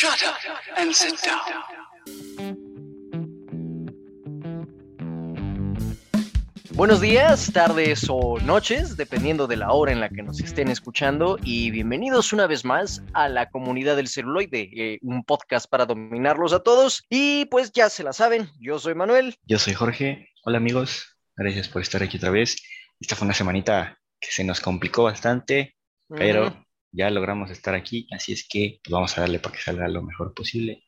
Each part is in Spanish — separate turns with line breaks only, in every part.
Shut up and sit down.
Buenos días, tardes o noches, dependiendo de la hora en la que nos estén escuchando, y bienvenidos una vez más a la comunidad del celuloide, eh, un podcast para dominarlos a todos. Y pues ya se la saben, yo soy Manuel.
Yo soy Jorge. Hola amigos, gracias por estar aquí otra vez. Esta fue una semanita que se nos complicó bastante, pero. Ya logramos estar aquí, así es que pues, vamos a darle para que salga lo mejor posible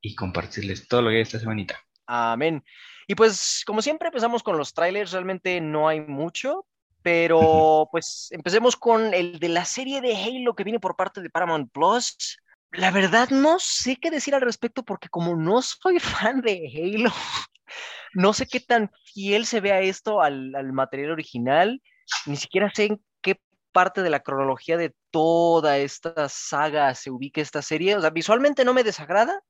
y compartirles todo lo que hay esta semanita.
Amén. Y pues, como siempre, empezamos con los trailers. Realmente no hay mucho, pero pues empecemos con el de la serie de Halo que viene por parte de Paramount Plus. La verdad, no sé qué decir al respecto porque como no soy fan de Halo, no sé qué tan fiel se vea esto al, al material original. Ni siquiera sé parte de la cronología de toda esta saga se ubica esta serie. O sea, visualmente no me desagrada,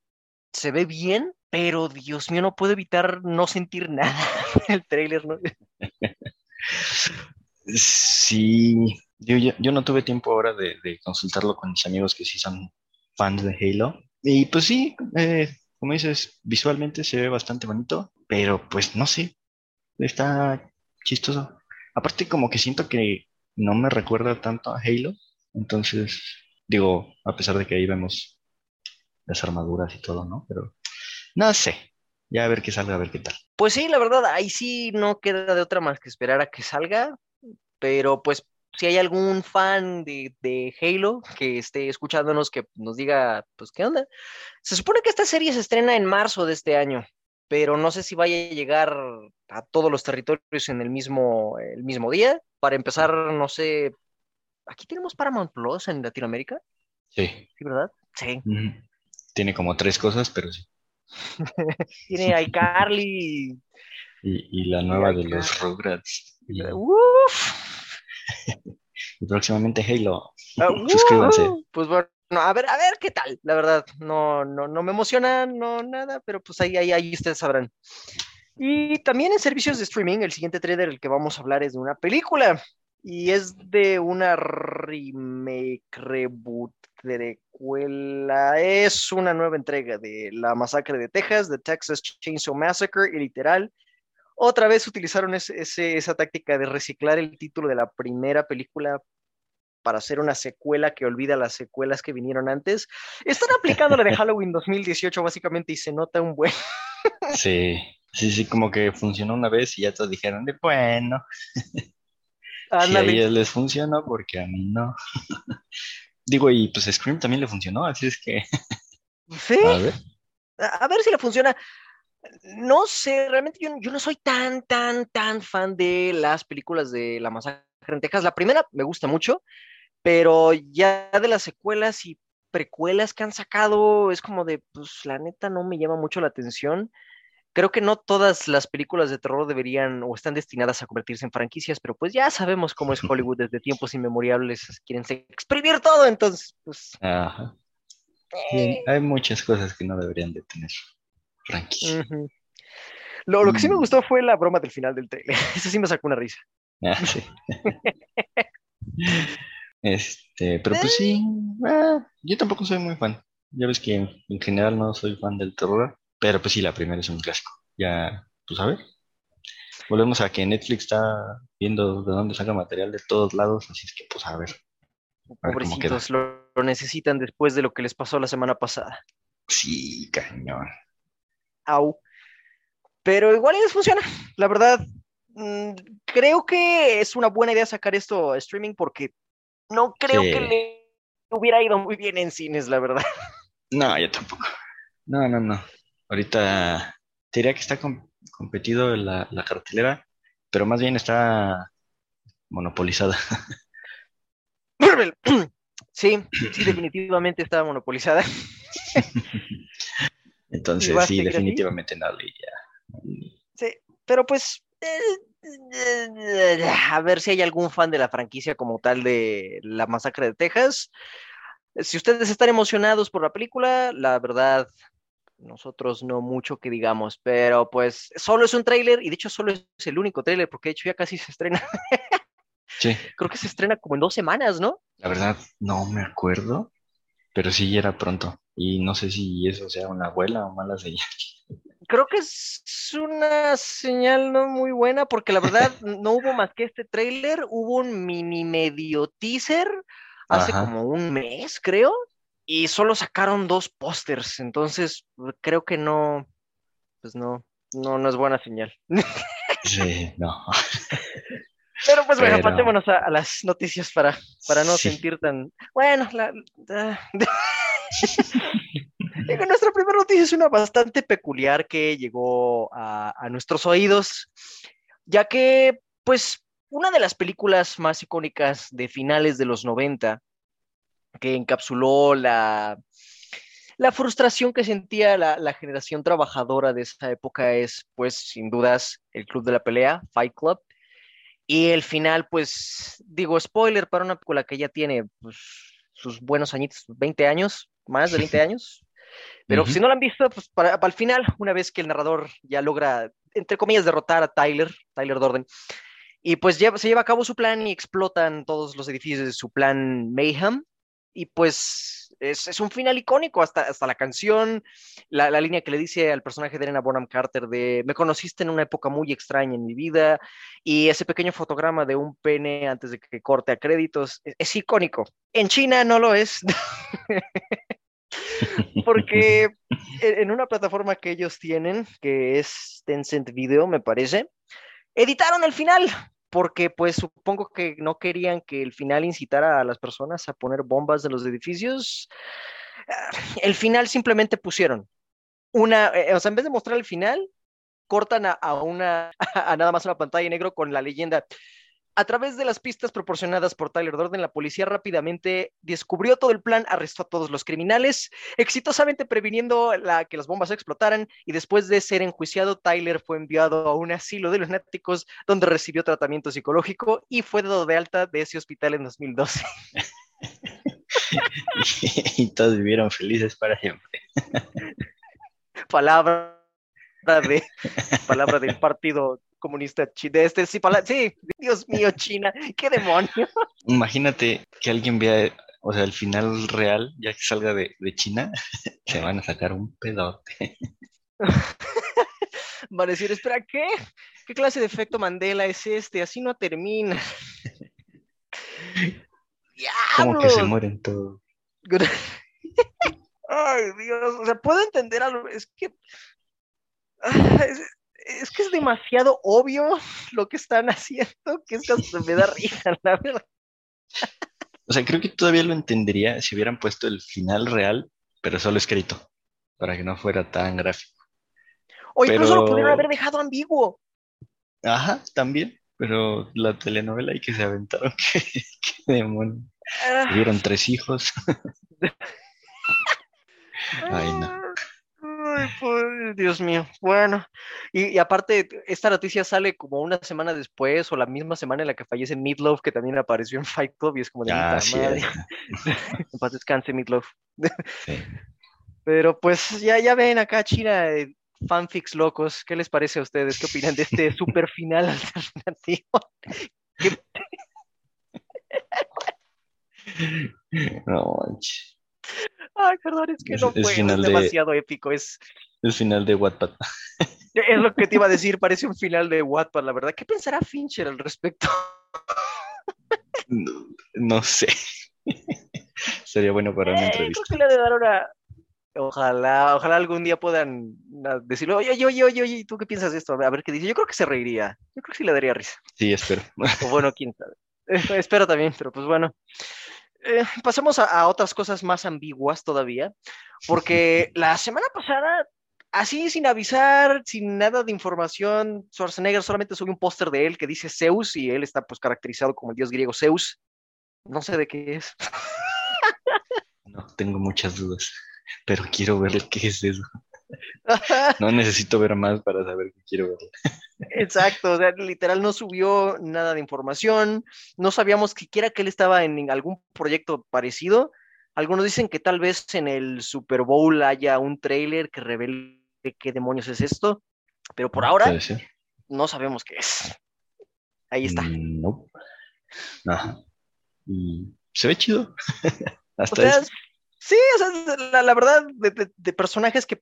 se ve bien, pero Dios mío, no puedo evitar no sentir nada en el tráiler, ¿no?
Sí, yo, yo, yo no tuve tiempo ahora de, de consultarlo con mis amigos que sí son fans de Halo. Y pues sí, eh, como dices, visualmente se ve bastante bonito, pero pues no sé, está chistoso. Aparte como que siento que no me recuerda tanto a Halo, entonces digo, a pesar de que ahí vemos las armaduras y todo, ¿no? Pero no sé, ya a ver qué salga, a ver qué tal.
Pues sí, la verdad, ahí sí no queda de otra más que esperar a que salga, pero pues si hay algún fan de, de Halo que esté escuchándonos que nos diga, pues, ¿qué onda? Se supone que esta serie se estrena en marzo de este año, pero no sé si vaya a llegar a todos los territorios en el mismo, el mismo día. Para empezar, no sé, aquí tenemos Paramount Plus en Latinoamérica,
Sí,
¿sí, verdad? Sí.
tiene como tres cosas, pero sí.
Tiene iCarly.
Y, y la nueva de los Rugrats. Y,
Uf.
y próximamente Halo.
Ah,
Suscríbanse.
uh, Pues bueno, a ver, a ver qué tal. La verdad, no, no, no me emociona, no nada, pero pues ahí, ahí, ahí ustedes sabrán. Y también en servicios de streaming, el siguiente trailer del que vamos a hablar es de una película. Y es de una remake, reboot, precuela. Es una nueva entrega de La Masacre de Texas, de Texas Chainsaw Massacre, y literal, otra vez utilizaron ese- ese- esa táctica de reciclar el título de la primera película para hacer una secuela que olvida las secuelas que vinieron antes. Están aplicando la de Halloween 2018 básicamente y se nota un buen...
Sí, sí, sí, como que funcionó una vez y ya todos dijeron, de bueno, si a ellos les funcionó, porque a mí no. Digo, y pues Scream también le funcionó, así es que,
Sí,
a ver.
a a ver si le funciona. No sé, realmente yo, yo no soy tan, tan, tan fan de las películas de La Masacre en Texas. La primera me gusta mucho, pero ya de las secuelas y precuelas que han sacado es como de, pues la neta no me llama mucho la atención. Creo que no todas las películas de terror deberían o están destinadas a convertirse en franquicias, pero pues ya sabemos cómo es Hollywood desde tiempos inmemoriales. Quieren exprimir todo, entonces, pues...
Ajá. Sí,
eh,
hay muchas cosas que no deberían de tener franquicia.
Ujú. Lo, lo que sí me
Mm.
gustó fue la broma del final del trailer. Eso sí me sacó una risa.
Ah, sí. Este, pero pues sí, ah, yo tampoco soy muy fan. Ya ves que en, en general no soy fan del terror, pero pues sí, la primera es un clásico. Ya, pues a ver. Volvemos a que Netflix está viendo de dónde saca material de todos lados, así es que pues a ver. A ver.
Pobrecitos, lo, lo necesitan después de lo que les pasó la semana pasada.
Sí, cañón.
Au. Pero igual les funciona. La verdad, mm, creo que es una buena idea sacar esto a streaming porque no creo
Sí.
que le hubiera ido muy bien en cines, la verdad.
No, yo tampoco. No, no, no. Ahorita te diría que está com- competido la, la cartelera, pero más bien está monopolizada.
Marvel. Sí, sí, definitivamente está monopolizada. ¿Y
Entonces, sí,
seguir así?
definitivamente no le ya.
Sí, pero pues eh, a ver si hay algún fan de la franquicia como tal de La Masacre de Texas. Si ustedes están emocionados por la película, la verdad, nosotros no mucho que digamos, pero pues solo es un tráiler y de hecho solo es el único tráiler porque de hecho ya casi se estrena.
Sí,
Creo que se estrena como en dos semanas, ¿no?
la verdad no me acuerdo, pero sí ya era pronto. Y no sé si eso sea una buena o mala señal.
Creo que es una señal no muy buena porque la verdad no hubo más que este tráiler, hubo un mini medio teaser hace
Ajá.
como un mes, creo, y solo sacaron dos pósters, entonces creo que no, pues no, no, no es buena señal.
Sí, no.
Pero pues bueno,
Pero-
pasémonos a, a las noticias para, para no
Sí.
sentir tan... Bueno, la... nuestra primera noticia es una bastante peculiar que llegó a, a nuestros oídos, ya que, pues, una de las películas más icónicas de finales de los 90, que encapsuló la, la frustración que sentía la, la generación trabajadora de esa época es, pues, sin dudas, el Club de la Pelea, Fight Club. Y el final, pues, digo, spoiler para una película que ya tiene pues, sus buenos añitos, 20 años, más de 20 años. Pero si no la han visto, pues para, para el final, una vez que el narrador ya logra, entre comillas, derrotar a Tyler, Tyler Dorden, y pues lleva- se lleva a cabo su plan y explotan todos los edificios de su plan Mayhem. Y pues es, es un final icónico, hasta, hasta la canción, la, la línea que le dice al personaje de Elena Bonham Carter de me conociste en una época muy extraña en mi vida, y ese pequeño fotograma de un pene antes de que corte a créditos, es, es icónico. En China no lo es, porque en en una plataforma que ellos tienen, que es Tencent Video, me parece, editaron el final, porque pues supongo que no querían que el final incitara a las personas a poner bombas de los edificios. El final simplemente pusieron una, eh, o sea, en vez de mostrar el final, cortan a, a una, a nada más una pantalla negro con la leyenda. A través de las pistas proporcionadas por Tyler Durden, la policía rápidamente descubrió todo el plan, arrestó a todos los criminales, exitosamente previniendo la, que las bombas explotaran, y después de ser enjuiciado, Tyler fue enviado a un asilo de lunáticos donde recibió tratamiento psicológico y fue dado de alta de ese hospital en 2012.
y todos vivieron felices para siempre.
Palabra de palabra del Partido Comunista de este sí, pala- sí, Dios mío, China, qué demonio.
Imagínate que alguien vea, o sea, el final real, ya que salga de, de China, se van a sacar un pedote.
Van a decir, espera, ¿qué? ¿Qué clase de efecto Mandela es este? Así no termina.
Como que se mueren todos.
Ay, Dios, o sea, puedo entender algo, es que ah, es, que es demasiado obvio lo que están haciendo, que es que me da risa, la verdad.
O sea, creo que todavía lo entendería si hubieran puesto el final real, pero solo escrito, para que no fuera tan gráfico.
O incluso lo pudieron haber dejado ambiguo.
Ajá, también, pero la telenovela y que se aventaron, qué, qué demonio.
Ah,
Tuvieron tres hijos. Ay, no.
Ay, pues, Dios mío. Bueno, y, y aparte, esta noticia sale como una semana después o la misma semana en la que fallece Meatloaf, que también apareció en Fight Club, y es como de
Ah, sí,
madre. En paz descanse, Meatloaf.
Sí.
Pero pues ya, ya ven acá, China, eh, fanfics locos. ¿Qué les parece a ustedes? ¿Qué opinan de este super final alternativo?
No manches.
Ay, perdón, es que
Es-
no puedo, es
final de-
demasiado épico. Es,
El final de Wattpad.
es lo que te iba a decir, parece un final de Wattpad, la verdad. ¿Qué pensará Fincher al respecto?
No, no sé. Sería bueno para una
Eh,
entrevista.
creo que le dar una. Ojalá, ojalá algún día puedan ah, decirle, oye, oye, oye, oye, ¿tú qué piensas de esto? A ver, qué dice. Yo creo que se reiría. Yo creo que sí le daría risa.
Sí, espero.
O bueno, quién sabe. Espero también, pero pues bueno. Eh, pasemos a, a otras cosas más ambiguas todavía, porque la semana pasada, así sin avisar, sin nada de información, Schwarzenegger solamente subió un póster de él que dice Zeus y él está pues caracterizado como el dios griego Zeus. No sé de qué es.
No, tengo muchas dudas, pero quiero ver qué es eso. No necesito ver más para saber que quiero ver.
Exacto, o sea, literal no subió nada de información, no sabíamos siquiera que él estaba en algún proyecto parecido. Algunos dicen que tal vez en el Super Bowl haya un trailer que revele qué demonios es esto, pero por ahora no sabemos qué es. Ahí está.
Mm, No. Y se ve chido.
O
Hasta
sea,
eso.
Sí, o sea, la, la verdad, de, de- de personajes que mm,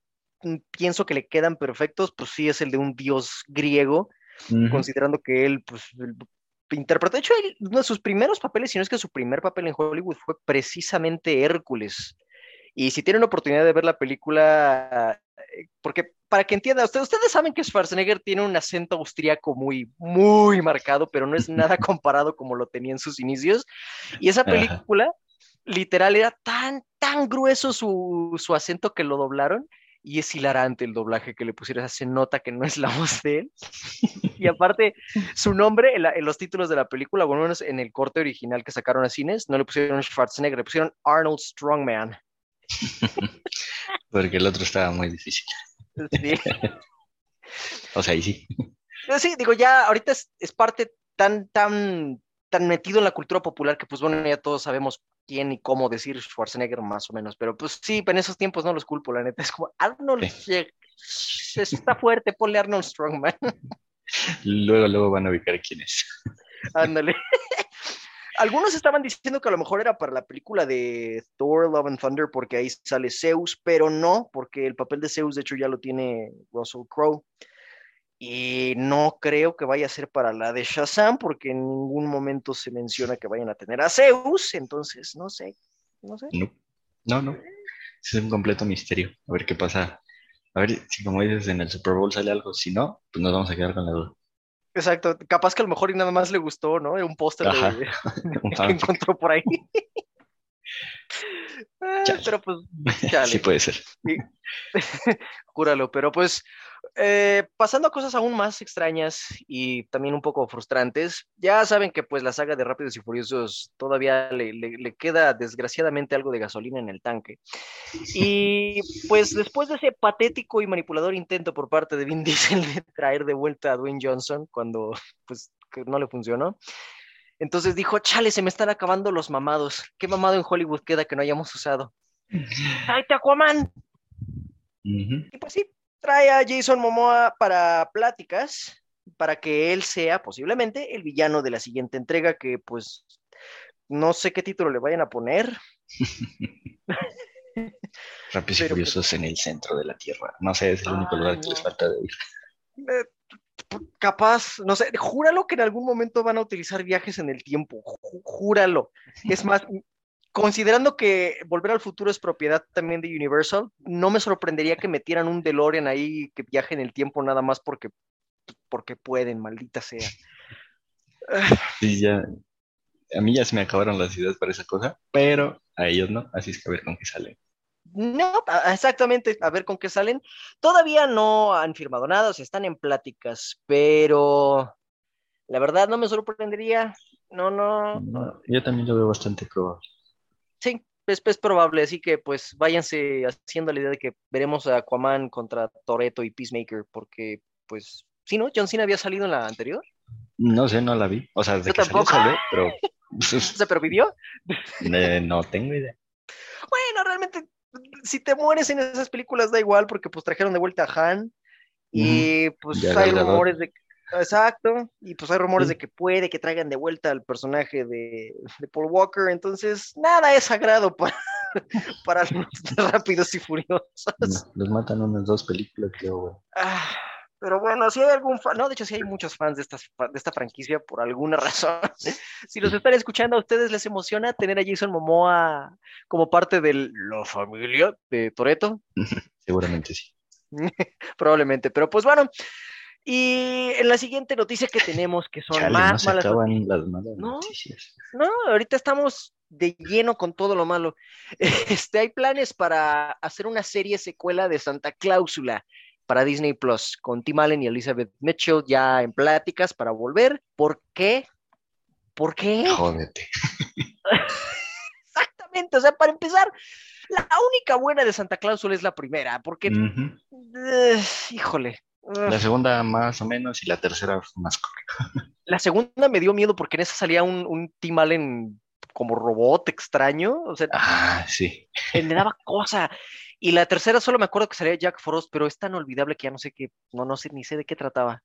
pienso que le quedan perfectos, pues sí es el de un dios griego,
Ujú.
considerando que él, pues, interpretó, de hecho, él- uno de sus primeros papeles, si no es que su primer papel en Hollywood fue precisamente Hércules. Y si tienen la oportunidad de ver la película, eh, porque para que entiendan, ustedes, ustedes saben que Schwarzenegger tiene un acento austriaco muy, muy marcado, pero no es nada comparado como lo tenía en sus inicios. Y esa película, literal, era tan, tan grueso su, su acento que lo doblaron. Y es hilarante el doblaje que le pusieron, se nota que no es la voz de él. Y aparte, su nombre en, la- en los títulos de la película, bueno, menos en el corte original que sacaron a cines, no le pusieron Schwarzenegger, le pusieron Arnold Strongman.
Porque el otro estaba muy difícil.
Sí.
O sea, ahí sí.
Sí, digo, ya ahorita es, es parte tan, tan, tan metido en la cultura popular que pues bueno, ya todos sabemos quién y cómo decir Schwarzenegger más o menos, pero pues sí, en esos tiempos no los culpo, la neta, es como Arnold, Schwar- está fuerte, ponle Arnold Strongman,
Luego, luego van a ubicar quién es.
ándale. Algunos estaban diciendo que a lo mejor era para la película de Thor, Love and Thunder, porque ahí sale Zeus, pero no, porque el papel de Zeus de hecho ya lo tiene Russell Crowe. Y no creo que vaya a ser para la de Shazam, porque en ningún momento se menciona que vayan a tener a Zeus, entonces no sé, no sé.
No, no, no. Es un completo misterio. A ver qué pasa. A ver si, como dices, en el Super Bowl sale algo. Si no, pues nos vamos a quedar con la duda.
Exacto, capaz que a lo mejor y nada más le gustó, ¿no? Un póster de, que encontró por ahí. Ah, pero pues, chale.
Sí puede ser.
Júralo, pero pues eh, pasando a cosas aún más extrañas y también un poco frustrantes, ya saben que pues la saga de Rápidos y Furiosos todavía le, le- le queda desgraciadamente algo de gasolina en el tanque. Y pues después de ese patético y manipulador intento por parte de Vin Diesel de traer de vuelta a Dwayne Johnson cuando pues no le funcionó. Entonces dijo, chale, se me están acabando los mamados. ¿Qué mamado en Hollywood queda que no hayamos usado? ¡Tráete Aquaman! Y pues sí, trae a Jason Momoa para pláticas, para que él sea posiblemente el villano de la siguiente entrega, que pues no sé qué título le vayan a poner.
Rápidos y
pues,
Furiosos en el centro de la Tierra. No sé, es el único
Ay,
lugar que
no.
les falta de ir.
Capaz, no sé, júralo que en algún momento van a utilizar viajes en el tiempo, júralo. Es más, considerando que Volver al Futuro es propiedad también de Universal, no me sorprendería que metieran un DeLorean ahí que viaje en el tiempo nada más porque, porque pueden, maldita sea.
Sí, ya. A mí ya se me acabaron las ideas para esa cosa, pero a ellos no. Así es que a ver con qué sale.
No, exactamente, a ver con qué salen. Todavía no han firmado nada, o sea, están en pláticas, pero la verdad no me sorprendería. No, no, no.
Yo también lo veo bastante probable.
Sí, es, es probable, así que pues váyanse haciendo la idea de que veremos a Aquaman contra Toretto y Peacemaker, porque pues, sí, ¿no? John Cena había salido en la anterior,
No sé, no la vi. O sea, desde
Yo
que salió,
tampoco.
salió, pero
sea, pero vivió.
eh, no tengo idea.
Bueno, realmente, si te mueres en esas películas da igual, porque pues trajeron de vuelta a Han, y pues
Ya
hay rumores de Exacto, y pues hay rumores
Sí.
de que puede que traigan de vuelta al personaje de, de Paul Walker, entonces nada es sagrado para, para los rápidos y furiosos.
No, Los matan unas dos películas, creo.
Ah, pero bueno, si hay algún fan, no, de hecho sí hay muchos fans de, estas, de esta franquicia por alguna razón. Si los están escuchando, a ustedes les emociona tener a Jason Momoa como parte de la familia de Toreto,
Seguramente sí.
probablemente. Pero pues bueno, y en la siguiente noticia que tenemos, que son
Chale, no
más
se
malas
acaban las malas
No.
noticias.
No, ahorita estamos de lleno con todo lo malo. Este, hay planes para hacer una serie secuela de Santa Cláusula para Disney Plus, con Tim Allen y Elizabeth Mitchell ya en pláticas para volver. ¿Por qué? ¿Por qué?
Jódete.
Exactamente, o sea, para empezar, la única buena de Santa Cláusula es la primera, porque,
Ujú.
eh, híjole, eh,
La segunda más o menos y la tercera más correcta.
la segunda me dio miedo porque en esa salía un, un Tim Allen como robot extraño, o sea,
Ah, sí.
le daba cosa. Y la tercera solo me acuerdo que salía Jack Frost, pero es tan olvidable que ya no sé qué, no, no sé ni sé de qué trataba.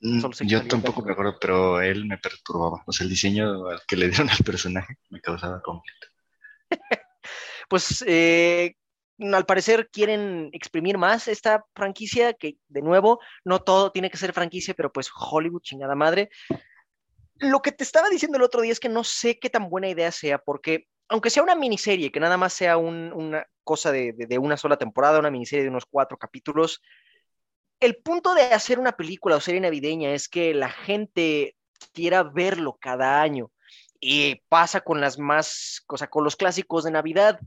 Mm,
Solo sé que
Yo tampoco me acuerdo, pero él me perturbaba. O sea, el diseño al que le dieron al personaje me causaba conflicto.
pues eh, al parecer quieren exprimir más esta franquicia, que de nuevo, no todo tiene que ser franquicia, pero pues Hollywood, chingada madre. Lo que te estaba diciendo el otro día es que no sé qué tan buena idea sea, porque aunque sea una miniserie, que nada más sea una cosa de, una sola temporada, una miniserie de unos cuatro capítulos, el punto de hacer una película o serie navideña es que la gente quiera verlo cada año. Y pasa con las más, o sea, con los clásicos de Navidad.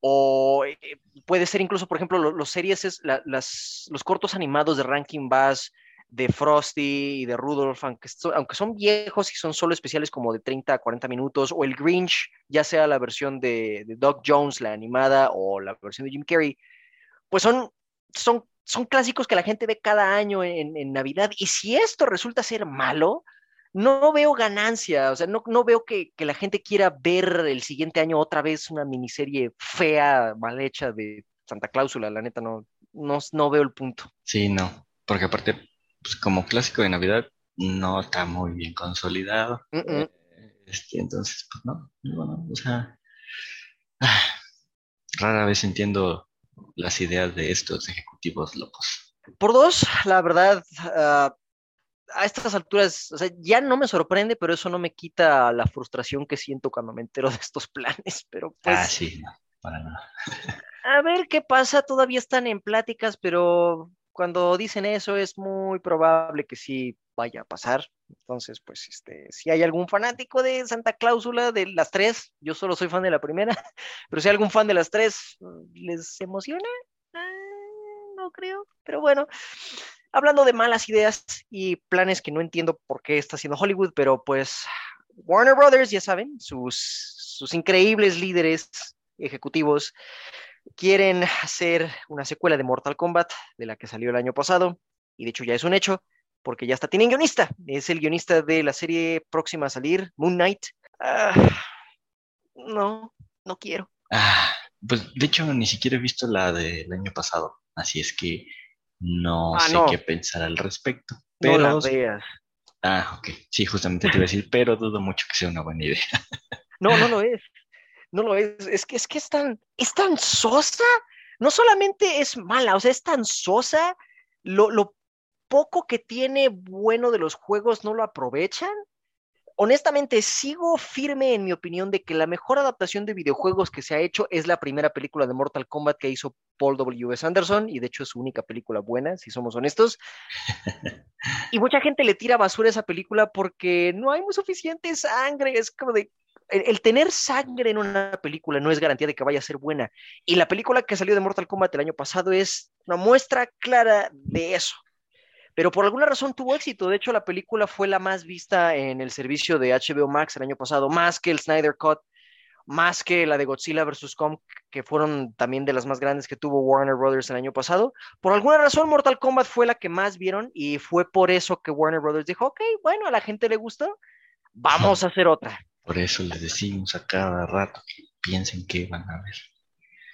O eh, puede ser incluso, por ejemplo, los, series, las, los cortos animados de Ranking Bass, de Frosty y de Rudolph, aunque, aunque, son viejos y son solo especiales como de 30 a 40 minutos, o el Grinch, ya sea la versión de, Doug Jones, la animada, o la versión de Jim Carrey, pues son, son, son clásicos que la gente ve cada año en, en Navidad. Y si esto resulta ser malo, no veo ganancia, o sea, no, no veo que, que, la gente quiera ver el siguiente año otra vez una miniserie fea, mal hecha de Santa Cláusula, la neta, no, no, no veo el punto.
Sí, no, porque aparte, pues como clásico de Navidad, no está muy bien consolidado. Uh -uh. Este, entonces, pues no, bueno, o sea, ah, rara vez entiendo las ideas de estos ejecutivos locos.
Por dos, la verdad, uh, a estas alturas, o sea, ya no me sorprende, pero eso no me quita la frustración que siento cuando me entero de estos planes, pero pues...
Ah, sí, no, para nada.
a ver qué pasa, todavía están en pláticas, pero cuando dicen eso es muy probable que sí vaya a pasar. Entonces, pues, este, si hay algún fanático de Santa Cláusula, de las tres, yo solo soy fan de la primera, pero si hay algún fan de las tres, ¿les emociona? Ah, no creo, pero bueno, hablando de malas ideas y planes que no entiendo por qué está haciendo Hollywood, pero pues Warner Brothers, ya saben, sus, sus increíbles líderes ejecutivos quieren hacer una secuela de Mortal Kombat, de la que salió el año pasado, y de hecho ya es un hecho, porque ya está tienen guionista, es el guionista de la serie próxima a salir, Moon Knight. Ah, no, no quiero.
Ah, pues de hecho ni siquiera he visto la del año pasado, así es que no
Ah,
sé
no.
qué pensar al respecto.
No
Pero,
la veas.
ah, ok, sí, justamente te iba a decir, pero dudo mucho que sea una buena idea.
No, no lo es. No lo es. Es que es que es tan, es tan sosa. No solamente es mala, o sea, es tan sosa. Lo, lo poco que tiene bueno de los juegos no lo aprovechan. Honestamente, sigo firme en mi opinión de que la mejor adaptación de videojuegos que se ha hecho es la primera película de Mortal Kombat que hizo Paul W.S. Anderson, y de hecho es su única película buena, si somos honestos. Y mucha gente le tira basura a esa película porque no hay suficiente sangre. Es como de, el, tener sangre en una película no es garantía de que vaya a ser buena. Y la película que salió de Mortal Kombat el año pasado es una muestra clara de eso. Pero por alguna razón tuvo éxito. De hecho, la película fue la más vista en el servicio de HBO Max el año pasado, más que el Snyder Cut, más que la de Godzilla vs. Kong, que fueron también de las más grandes que tuvo Warner Brothers el año pasado. Por alguna razón, Mortal Kombat fue la que más vieron y fue por eso que Warner Brothers dijo, ok, bueno, a la gente le gustó, vamos a hacer otra.
Por eso les decimos a cada rato que piensen que van a ver.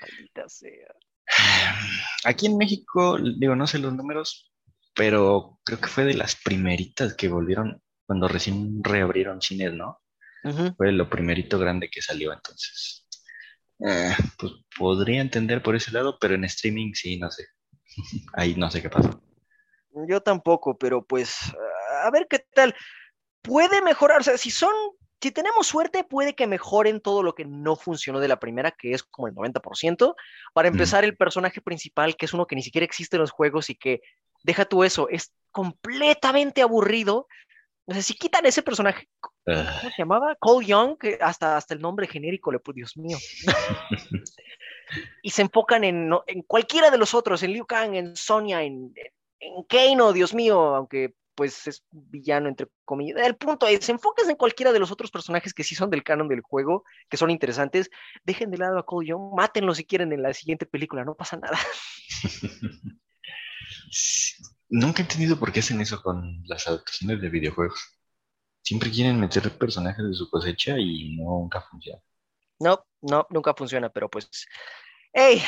Maldita sea.
Aquí en México, digo, no sé los números, pero creo que fue de las primeritas que volvieron cuando recién reabrieron cines, ¿no?
Uh -huh.
Fue lo primerito grande que salió, entonces. Eh, pues podría entender por ese lado, pero en streaming sí, no sé. Ahí no sé qué pasa.
Yo tampoco, pero pues a ver qué tal. Puede mejorar, o sea, si son si tenemos suerte, puede que mejoren todo lo que no funcionó de la primera, que es como el 90%. Para empezar, mm. el personaje principal, que es uno que ni siquiera existe en los juegos y que, deja tú eso, es completamente aburrido. O sea, si quitan ese personaje, ¿cómo uh. se llamaba? Cole Young, que hasta, hasta el nombre genérico le puso, Dios mío. y se enfocan en, en, cualquiera de los otros, en Liu Kang, en Sonya, en, en Kano, Dios mío, aunque pues es villano entre comillas. El punto es, enfóquense en cualquiera de los otros personajes que sí son del canon del juego, que son interesantes, dejen de lado a Cole Young, mátenlo si quieren en la siguiente película, no pasa nada.
Nunca he entendido por qué hacen eso con las adaptaciones de videojuegos. Siempre quieren meter personajes de su cosecha y nunca funciona.
No, no, nunca funciona, pero pues, hey,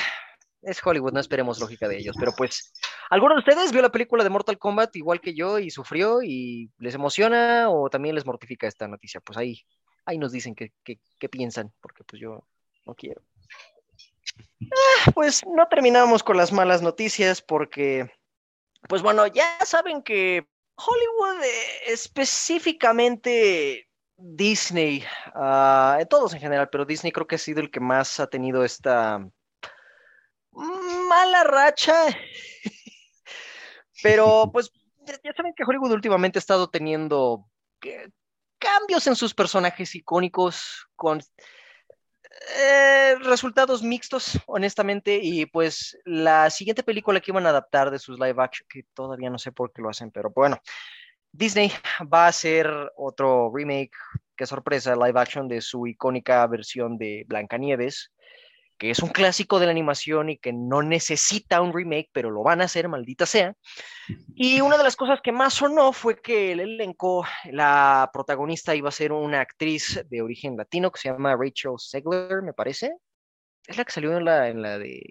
es Hollywood, no esperemos lógica de ellos, pero pues, ¿alguno de ustedes vio la película de Mortal Kombat igual que yo y sufrió y les emociona o también les mortifica esta noticia? Pues ahí, ahí nos dicen qué, piensan, porque pues yo no quiero. Pues no terminamos con las malas noticias porque, pues bueno, ya saben que Hollywood, eh, específicamente Disney, ah, todos en general, pero Disney creo que ha sido el que más ha tenido esta mala racha. pero pues ya saben que Hollywood últimamente ha estado teniendo eh, cambios en sus personajes icónicos con eh, resultados mixtos, honestamente, y pues la siguiente película que iban a adaptar de sus live action, que todavía no sé por qué lo hacen, pero bueno, Disney va a hacer otro remake, qué sorpresa, live action de su icónica versión de Blancanieves, que es un clásico de la animación y que no necesita un remake, pero lo van a hacer, maldita sea. Y una de las cosas que más sonó fue que el elenco, la protagonista iba a ser una actriz de origen latino que se llama Rachel Segler, me parece. Es la que salió en la, en la de...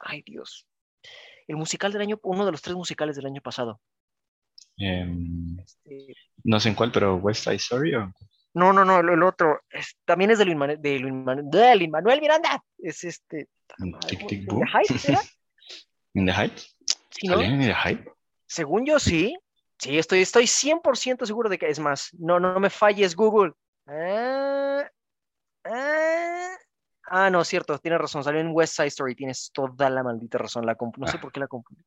Ay, Dios. El musical del año, uno de los tres musicales del año pasado.
Em, este... No sé en cuál, pero West Side Story o...
No, no, no, el, otro también es de Luis, Manuel, de, Luis Manuel, Miranda. Es este.
Tic, tic. ¿In the Heights?
¿Sí, no?
¿In the Heights?
Según yo, sí. Sí, estoy, estoy 100% seguro de que es más. No, no, no me falles, Google. Ah, ah, ah, no, cierto, tienes razón. Salió en West Side Story. Tienes toda la maldita razón. La no sé ah. por qué la confundí.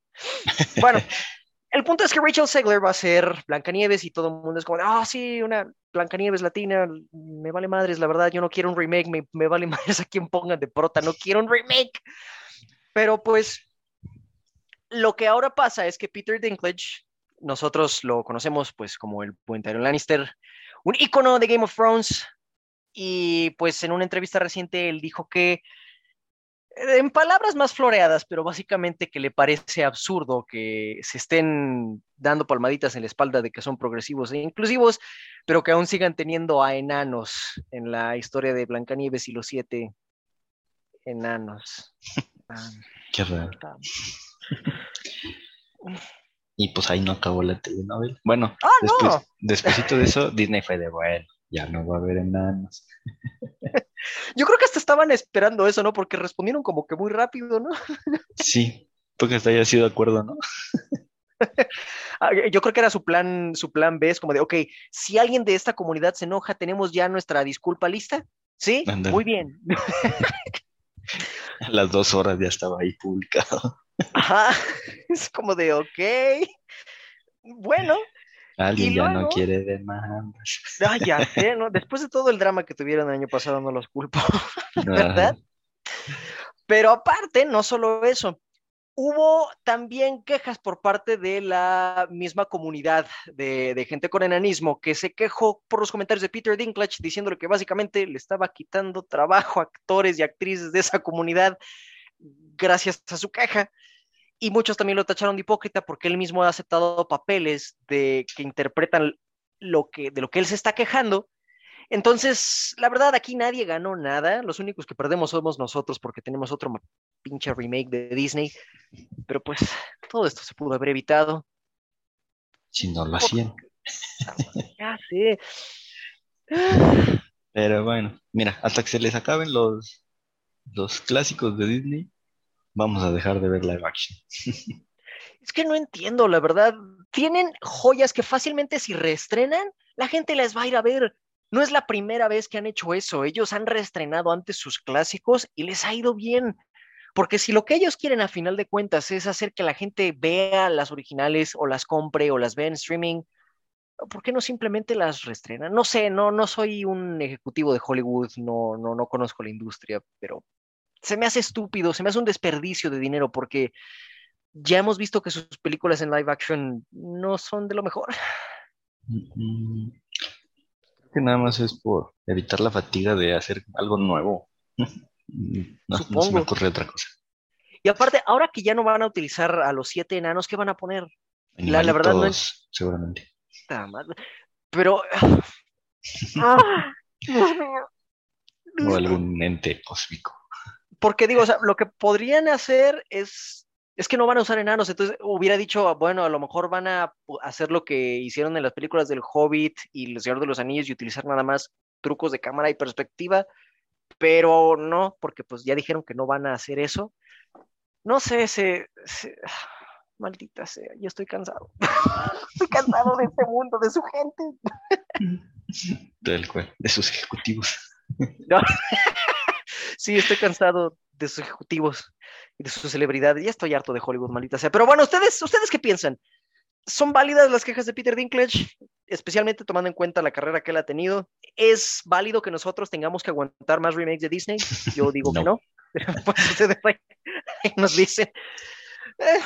Bueno, el punto es que Rachel Segler va a ser Blancanieves y todo el mundo es como, ah, sí, una Blancanieves latina, me vale madres, la verdad, yo no quiero un remake, me, me vale madres a quien pongan de prota, no quiero un remake. Pero pues, lo que ahora pasa es que Peter Dinklage, nosotros lo conocemos pues como el puente Lannister, un icono de Game of Thrones, y pues en una entrevista reciente él dijo que en palabras más floreadas, pero básicamente que le parece absurdo que se estén dando palmaditas en la espalda de que son progresivos e inclusivos, pero que aún sigan teniendo a enanos en la historia de Blancanieves y los siete enanos.
Qué raro. y pues ahí no acabó la telenovela. Bueno,
ah,
después, de eso, Disney fue de bueno, ya no va a haber enanos.
Yo creo que hasta estaban esperando eso, ¿no? Porque respondieron como que muy rápido, ¿no?
Sí, porque hasta haya sido de acuerdo, ¿no?
Ah, yo creo que era su plan, su plan B, es como de, ok, si alguien de esta comunidad se enoja, tenemos ya nuestra disculpa lista. ¿Sí? Muy bien.
A las dos horas ya estaba ahí publicado.
Ajá, es como de, ok, bueno,
Alguien ya no quiere
ya sé, ¿no? Después de todo el drama que tuvieron el año pasado, no los culpo, ¿verdad? Pero aparte, no solo eso, hubo también quejas por parte de la misma comunidad de, gente con enanismo que se quejó por los comentarios de Peter Dinklage diciéndole que básicamente le estaba quitando trabajo a actores y actrices de esa comunidad gracias a su queja y muchos también lo tacharon de hipócrita porque él mismo ha aceptado papeles de que interpretan lo que de lo que él se está quejando. Entonces, la verdad, aquí nadie ganó nada. Los únicos que perdemos somos nosotros porque tenemos otro pinche remake de Disney. Pero pues todo esto se pudo haber evitado.
Si no lo hacían.
Ya sé.
Pero bueno, mira, hasta que se les acaben los, los clásicos de Disney, vamos a dejar de ver live action.
Es que no entiendo, la verdad. Tienen joyas que fácilmente si reestrenan, la gente las va a ir a ver. No es la primera vez que han hecho eso. Ellos han reestrenado antes sus clásicos y les ha ido bien. Porque si lo que ellos quieren a final de cuentas es hacer que la gente vea las originales o las compre o las vea en streaming, ¿por qué no simplemente las reestrenan? No sé, no, no soy un ejecutivo de Hollywood, no, no, no conozco la industria, pero se me hace estúpido, se me hace un desperdicio de dinero porque ya hemos visto que sus películas en live action no son de lo mejor.
Creo que nada más es por evitar la fatiga de hacer algo nuevo. No, se me ocurre otra cosa.
Y aparte, ahora que ya no van a utilizar a los siete enanos, ¿qué van a poner? La, verdad no es...
Seguramente.
Pero...
Ah, o algún ente cósmico
porque digo, o sea, lo que podrían hacer es, es que no van a usar enanos, entonces hubiera dicho, bueno, a lo mejor van a hacer lo que hicieron en las películas del Hobbit y El Señor de los Anillos y utilizar nada más trucos de cámara y perspectiva, pero no, porque pues ya dijeron que no van a hacer eso. No sé, se, maldita sea, yo estoy cansado. estoy cansado de este mundo, de su gente.
Cual, de sus ejecutivos.
sí, estoy cansado de sus ejecutivos y de sus celebridades. Ya estoy harto de Hollywood, maldita sea. Pero bueno, ustedes, ¿ustedes qué piensan? ¿Son válidas las quejas de Peter Dinklage? Especialmente tomando en cuenta la carrera que él ha tenido. ¿Es válido que nosotros tengamos que aguantar más remakes de Disney? Yo digo que no. Pero pues ustedes nos dicen. Eh,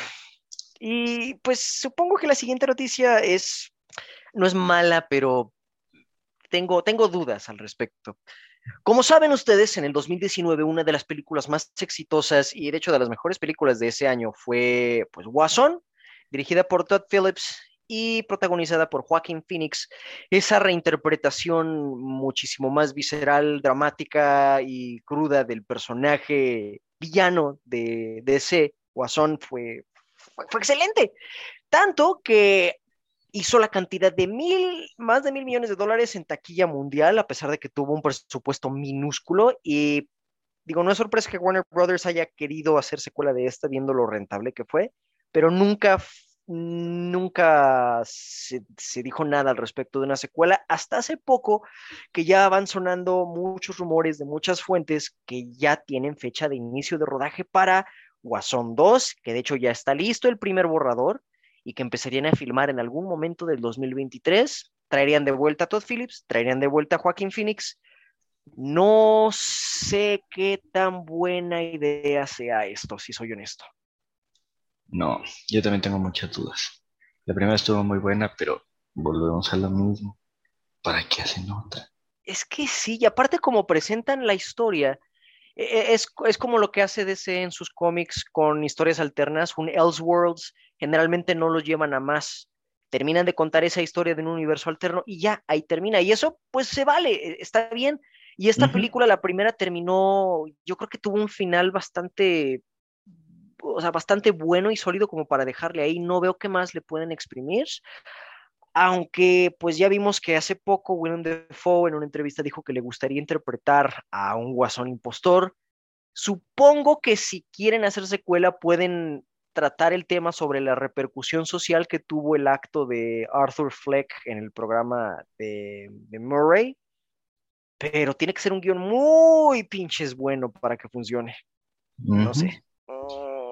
y pues supongo que la siguiente noticia es, no es mala, pero tengo, tengo dudas al respecto. Como saben ustedes, en el 2019 una de las películas más exitosas y de hecho de las mejores películas de ese año fue pues dirigida por Todd Phillips y protagonizada por Joaquin Phoenix. Esa reinterpretación muchísimo más visceral, dramática y cruda del personaje villano de, de ese Guasón fue, fue, fue excelente. Tanto que hizo la cantidad de mil, más de mil millones de dólares en taquilla mundial, a pesar de que tuvo un presupuesto minúsculo. Y digo, no es sorpresa que Warner Brothers haya querido hacer secuela de esta, viendo lo rentable que fue, pero nunca, nunca se, dijo nada al respecto de una secuela. Hasta hace poco, que ya van sonando muchos rumores de muchas fuentes que ya tienen fecha de inicio de rodaje para Guasón 2, que de hecho ya está listo el primer borrador y que empezarían a filmar en algún momento del 2023. Traerían de vuelta a Todd Phillips, traerían de vuelta a Joaquín Phoenix. No sé qué tan buena idea sea esto, si soy honesto.
No, yo también tengo muchas dudas. La primera estuvo muy buena, pero volvemos a lo mismo. ¿Para qué hacen otra?
Es que sí, y aparte como presentan la historia, e, e, es, es, como lo que hace DC en sus cómics con historias alternas, un Elseworlds, generalmente no los llevan a más. Terminan de contar esa historia de un universo alterno y ya, ahí termina. Y eso, pues se vale, e, está bien. Y esta uh -huh. película, la primera, terminó, yo creo que tuvo un final bastante, o sea, bastante bueno y sólido como para dejarle ahí. No veo qué más le pueden exprimir aunque pues ya vimos que hace poco Willem Dafoe en una entrevista dijo que le gustaría interpretar a un guasón impostor. Supongo que si quieren hacer secuela pueden tratar el tema sobre la repercusión social que tuvo el acto de Arthur Fleck en el programa de, de Murray, pero tiene que ser un guion muy pinches bueno para que funcione. Uh -huh. No sé.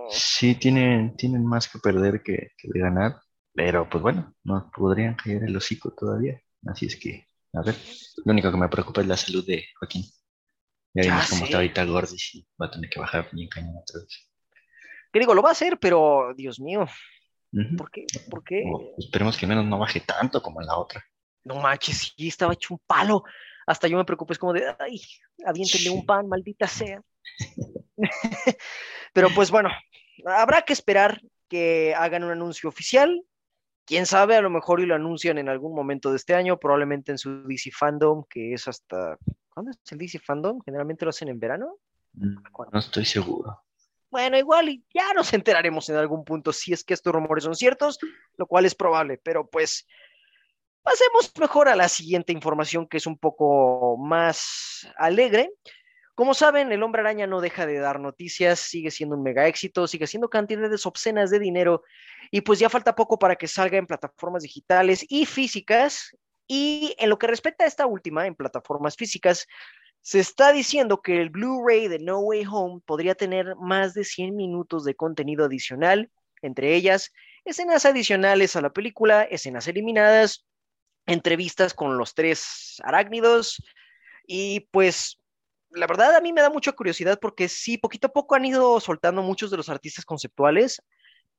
Sí, tienen, tienen más que perder que, que de ganar. Pero pues bueno, no podrían caer el hocico todavía. Así es que, a ver, lo único que me preocupa es la salud de Joaquín. Ya vimos ah, cómo sí. está ahorita Gordis y va a tener que bajar bien cañón otra vez.
¿Qué digo? Lo va a hacer, pero Dios mío. Uh -huh. ¿Por qué? ¿Por qué?
Esperemos que menos no baje tanto como en la otra.
No manches, sí, estaba hecho un palo. Hasta yo me preocupé, es como de, ay, aviéntenle un pan, maldita sea. pero pues bueno, habrá que esperar que hagan un anuncio oficial quién sabe, a lo mejor y lo anuncian en algún momento de este año, probablemente en su DC Fandom, que es hasta. ¿Cuándo es el DC Fandom? Generalmente lo hacen en verano.
No estoy seguro.
Bueno, igual ya nos enteraremos en algún punto si es que estos rumores son ciertos, lo cual es probable, pero pues pasemos mejor a la siguiente información que es un poco más alegre. Como saben, el hombre araña no deja de dar noticias, sigue siendo un mega éxito, sigue siendo cantidades obscenas de dinero y pues ya falta poco para que salga en plataformas digitales y físicas. Y en lo que respecta a esta última, en plataformas físicas, se está diciendo que el Blu-ray de No Way Home podría tener más de 100 minutos de contenido adicional, entre ellas escenas adicionales a la película, escenas eliminadas, entrevistas con los tres arácnidos y pues la verdad a mí me da mucha curiosidad porque sí, poquito a poco han ido soltando muchos de los artistas conceptuales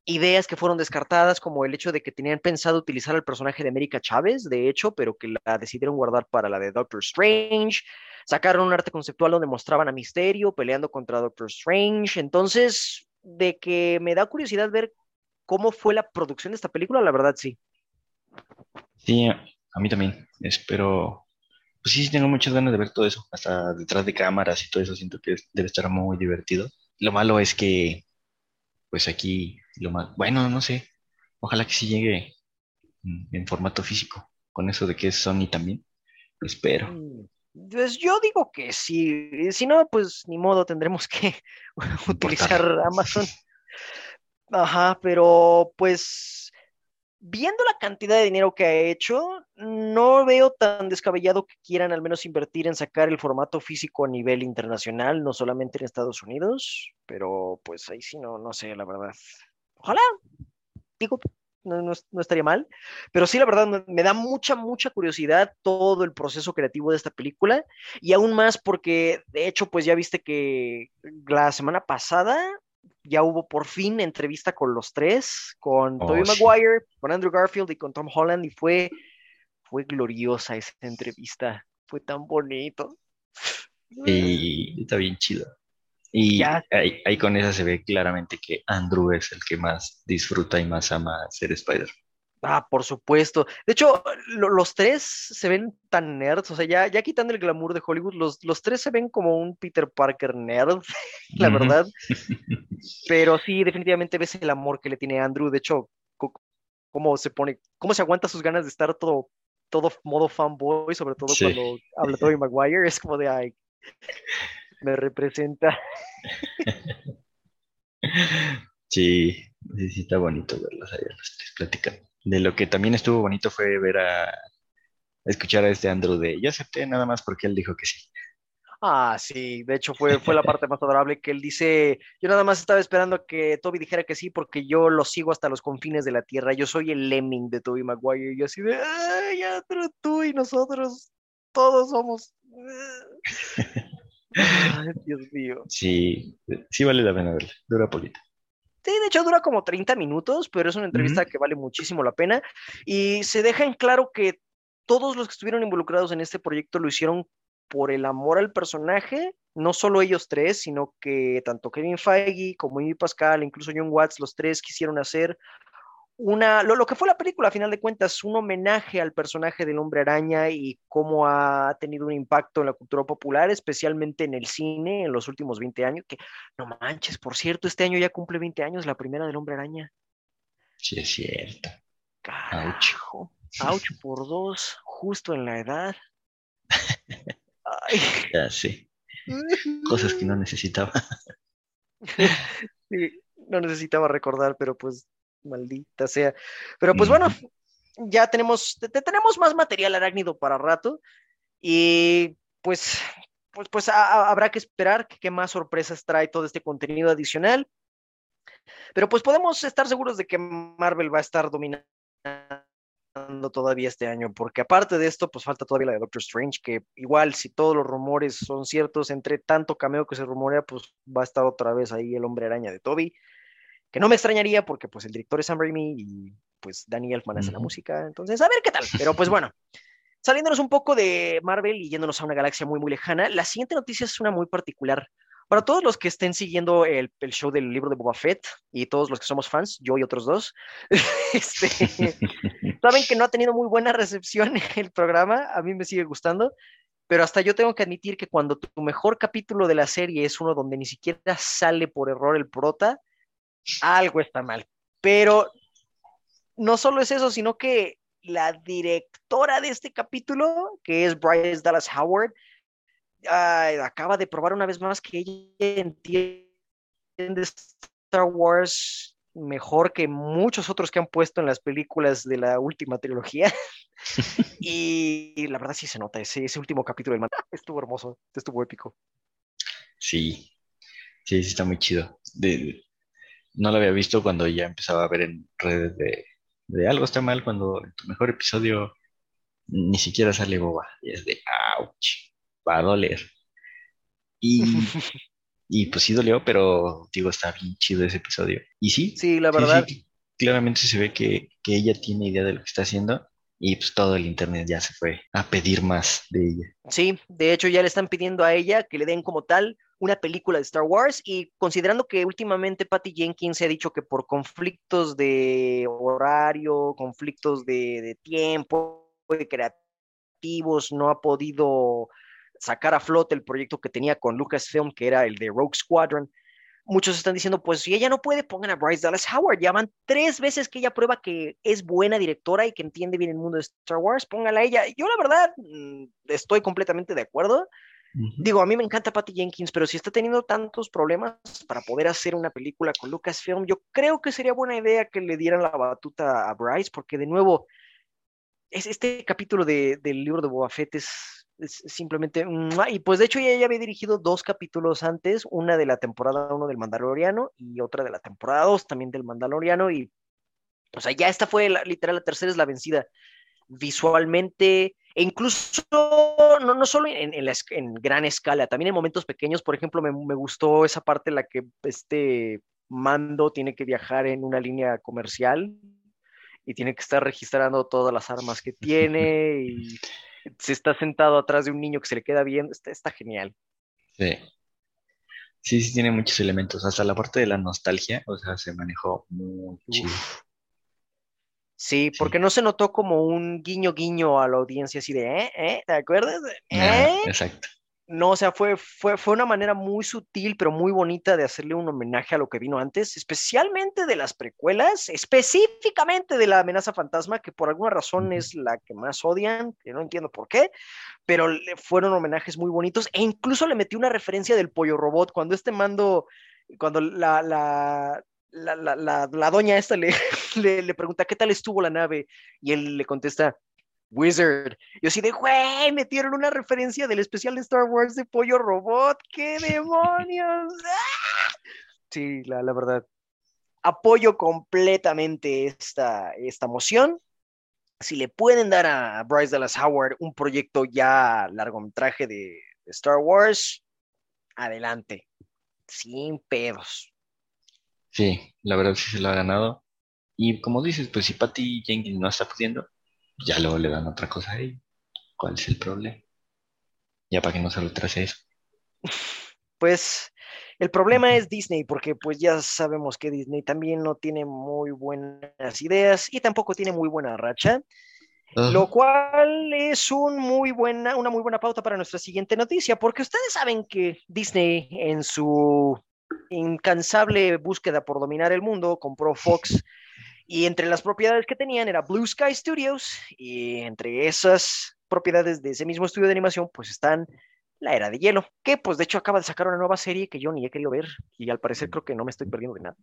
ideas que fueron descartadas, como el hecho de que tenían pensado utilizar al personaje de América Chávez, de hecho, pero que la decidieron guardar para la de Doctor Strange. Sacaron un arte conceptual donde mostraban a Misterio peleando contra Doctor Strange. Entonces, de que me da curiosidad ver cómo fue la producción de esta película, la verdad sí.
Sí, a mí también. Espero. Pues sí, tengo muchas ganas de ver todo eso, hasta detrás de cámaras y todo eso. Siento que debe estar muy divertido. Lo malo es que, pues aquí lo más, bueno, no sé, ojalá que sí llegue en formato físico, con eso de que es Sony también, espero.
Pues yo digo que sí. Si no, pues ni modo, tendremos que utilizar Amazon. Ajá, pero pues viendo la cantidad de dinero que ha hecho, no veo tan descabellado que quieran al menos invertir en sacar el formato físico a nivel internacional, no solamente en Estados Unidos, pero pues ahí sí no, no sé, la verdad. Ojalá, digo, no, estaría mal, pero sí, la verdad, me, da mucha, mucha curiosidad todo el proceso creativo de esta película, y aún más porque, de hecho, pues ya viste que la semana pasada ya hubo por fin entrevista con los tres, con oh, Tobey Maguire, con Andrew Garfield y con Tom Holland, y fue, fue gloriosa esa entrevista, fue tan bonito.
Y está bien chido. Y ahí, con esa se ve claramente que Andrew es el que más disfruta y más ama ser Spider.
Ah, por supuesto. De hecho, los tres se ven tan nerds, o sea, ya, ya quitando el glamour de Hollywood, los, los tres se ven como un Peter Parker nerd, la verdad. Pero sí, definitivamente ves el amor que le tiene Andrew. De hecho, cómo se pone, cómo se aguanta sus ganas de estar todo, todo modo fanboy, sobre todo cuando habla Tobey Maguire, es como de, ay, me representa.
Sí, sí, está bonito verlos ahí los tres platicando. De lo que también estuvo bonito fue ver a escuchar a este Andrew de yo acepté nada más porque él dijo que sí.
Ah, sí, de hecho fue, fue la parte más adorable que él dice, yo nada más estaba esperando que Toby dijera que sí porque yo lo sigo hasta los confines de la tierra, yo soy el lemming de Toby Maguire y yo así de, ay, Andrew, tú y nosotros todos somos... Ay, Dios mío.
Sí, sí vale la pena verla, dura poquito.
Sí, de hecho dura como 30 minutos, pero es una entrevista que vale muchísimo la pena y se deja en claro que todos los que estuvieron involucrados en este proyecto lo hicieron por el amor al personaje, no solo ellos tres, sino que tanto Kevin Feige como Amy Pascal, incluso John Watts, los tres quisieron hacer una, lo, que fue la película, a final de cuentas, un homenaje al personaje del hombre araña y cómo ha tenido un impacto en la cultura popular, especialmente en el cine en los últimos 20 años, que no manches, por cierto, este año ya cumple 20 años la primera del hombre araña.
Sí, es cierto.
Carajo. Ouch por dos, justo en la edad.
Ya sí. Cosas que no necesitaba.
sí, no necesitaba recordar, pero pues maldita sea. Pero pues bueno, ya tenemos, tenemos más material arácnido para rato y pues, pues, pues habrá que esperar qué más sorpresas trae todo este contenido adicional. Pero pues podemos estar seguros de que Marvel va a estar dominando todavía este año, porque aparte de esto, pues falta todavía la de Doctor Strange, que igual si todos los rumores son ciertos, entre tanto cameo que se rumorea, pues va a estar otra vez ahí el hombre araña de Toby que no me extrañaría porque pues el director es Sam Raimi y pues Danny Elfman hace la música, entonces a ver qué tal, pero pues bueno, saliéndonos un poco de Marvel y yéndonos a una galaxia muy muy lejana, la siguiente noticia es una muy particular. Para todos los que estén siguiendo el, el show del libro de Boba Fett y todos los que somos fans, yo y otros dos, este, saben que no ha tenido muy buena recepción el programa, a mí me sigue gustando, pero hasta yo tengo que admitir que cuando tu mejor capítulo de la serie es uno donde ni siquiera sale por error el prota, algo está mal. Pero no solo es eso, sino que la directora de este capítulo, que es Bryce Dallas Howard, acaba de probar una vez más que ella entiende Star Wars mejor que muchos otros que han puesto en las películas de la última trilogía. y la verdad sí se nota, ese, ese último capítulo del estuvo hermoso, estuvo épico.
Sí, sí, sí está muy chido. De, no lo había visto cuando ya empezaba a ver en redes de, algo está mal cuando en tu mejor episodio ni siquiera sale boba. Y es de, ouch, va a doler. Y, y pues sí dolió, pero digo, está bien chido ese episodio. Y sí,
sí, la verdad.
claramente se ve que, que ella tiene idea de lo que está haciendo y pues todo el internet ya se fue a pedir más de ella.
Sí, de hecho ya le están pidiendo a ella que le den como tal una película de Star Wars y considerando que últimamente Patty Jenkins se ha dicho que por conflictos de horario, conflictos de, tiempo, de creativos, no ha podido sacar a flote el proyecto que tenía con Lucasfilm, que era el de Rogue Squadron, muchos están diciendo, pues si ella no puede, pongan a Bryce Dallas Howard. Ya van tres veces que ella prueba que es buena directora y que entiende bien el mundo de Star Wars, póngala a ella. Yo la verdad mm, estoy completamente de acuerdo. Digo, a mí me encanta Patty Jenkins, pero si está teniendo tantos problemas para poder hacer una película con Lucasfilm, yo creo que sería buena idea que le dieran la batuta a Bryce, porque de nuevo, es este capítulo del libro de Boba Fett es, simplemente... Y pues de hecho ella ya había dirigido dos capítulos antes, una de la temporada 1 del Mandaloriano y otra de la temporada 2 también del Mandaloriano, y o sea, ya esta fue literal, la tercera es la vencida. Visualmente, e incluso, no, no solo en, en, gran escala, también en momentos pequeños, por ejemplo, me, me, gustó esa parte en la que este mando tiene que viajar en una línea comercial y tiene que estar registrando todas las armas que tiene y se está sentado atrás de un niño que se le queda viendo, está, está genial.
Sí. Sí, sí, tiene muchos elementos, hasta la parte de la nostalgia, o sea, se manejó muy chido.
Sí, porque no se notó como un guiño guiño a la audiencia así de, ¿eh? ¿eh? ¿Te acuerdas?
Ah, ¿Eh? exacto.
No, o sea, fue, fue, fue una manera muy sutil, pero muy bonita de hacerle un homenaje a lo que vino antes, especialmente de las precuelas, específicamente de la amenaza fantasma, que por alguna razón es la que más odian, que no entiendo por qué, pero fueron homenajes muy bonitos, e incluso le metí una referencia del pollo robot, cuando este mando, cuando la, la, la, la, la, doña esta le, le, pregunta, ¿qué tal estuvo la nave? Y él le contesta, Wizard. Yo así de, güey, metieron una referencia del especial de Star Wars de Pollo Robot. ¡Qué demonios! Sí, la, la verdad. Apoyo completamente esta, esta moción. Si le pueden dar a Bryce Dallas Howard un proyecto ya largometraje de, de Star Wars, adelante. Sin pedos.
Sí, la verdad sí se lo ha ganado. Y como dices, pues si Patty Jenkins no está pudiendo, ya luego le dan otra cosa ahí. ¿Cuál es el problema? Ya para que no se retrase eso.
Pues el problema es Disney, porque pues ya sabemos que Disney también no tiene muy buenas ideas y tampoco tiene muy buena racha. Lo cual es un muy buena, una muy buena pauta para nuestra siguiente noticia, porque ustedes saben que Disney en su incansable búsqueda por dominar el mundo, compró Fox y entre las propiedades que tenían era Blue Sky Studios y entre esas propiedades de ese mismo estudio de animación pues están La Era de Hielo, que pues de hecho acaba de sacar una nueva serie que yo ni he querido ver y al parecer creo que no me estoy perdiendo de nada.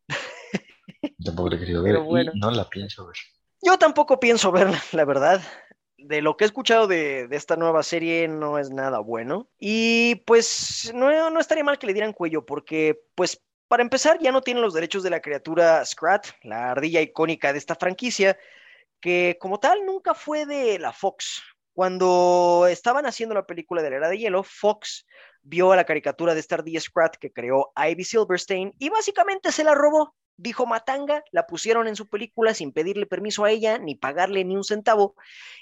Tampoco la he querido ver y no la pienso ver.
Yo tampoco pienso verla, la verdad de lo que he escuchado de, esta nueva serie no es nada bueno. Y pues no, no estaría mal que le dieran cuello, porque pues para empezar ya no tienen los derechos de la criatura Scrat, la ardilla icónica de esta franquicia, que como tal nunca fue de la Fox. Cuando estaban haciendo la película de la era de hielo, Fox vio a la caricatura de esta ardilla Scrat que creó Ivy Silverstein y básicamente se la robó dijo Matanga, la pusieron en su película sin pedirle permiso a ella ni pagarle ni un centavo,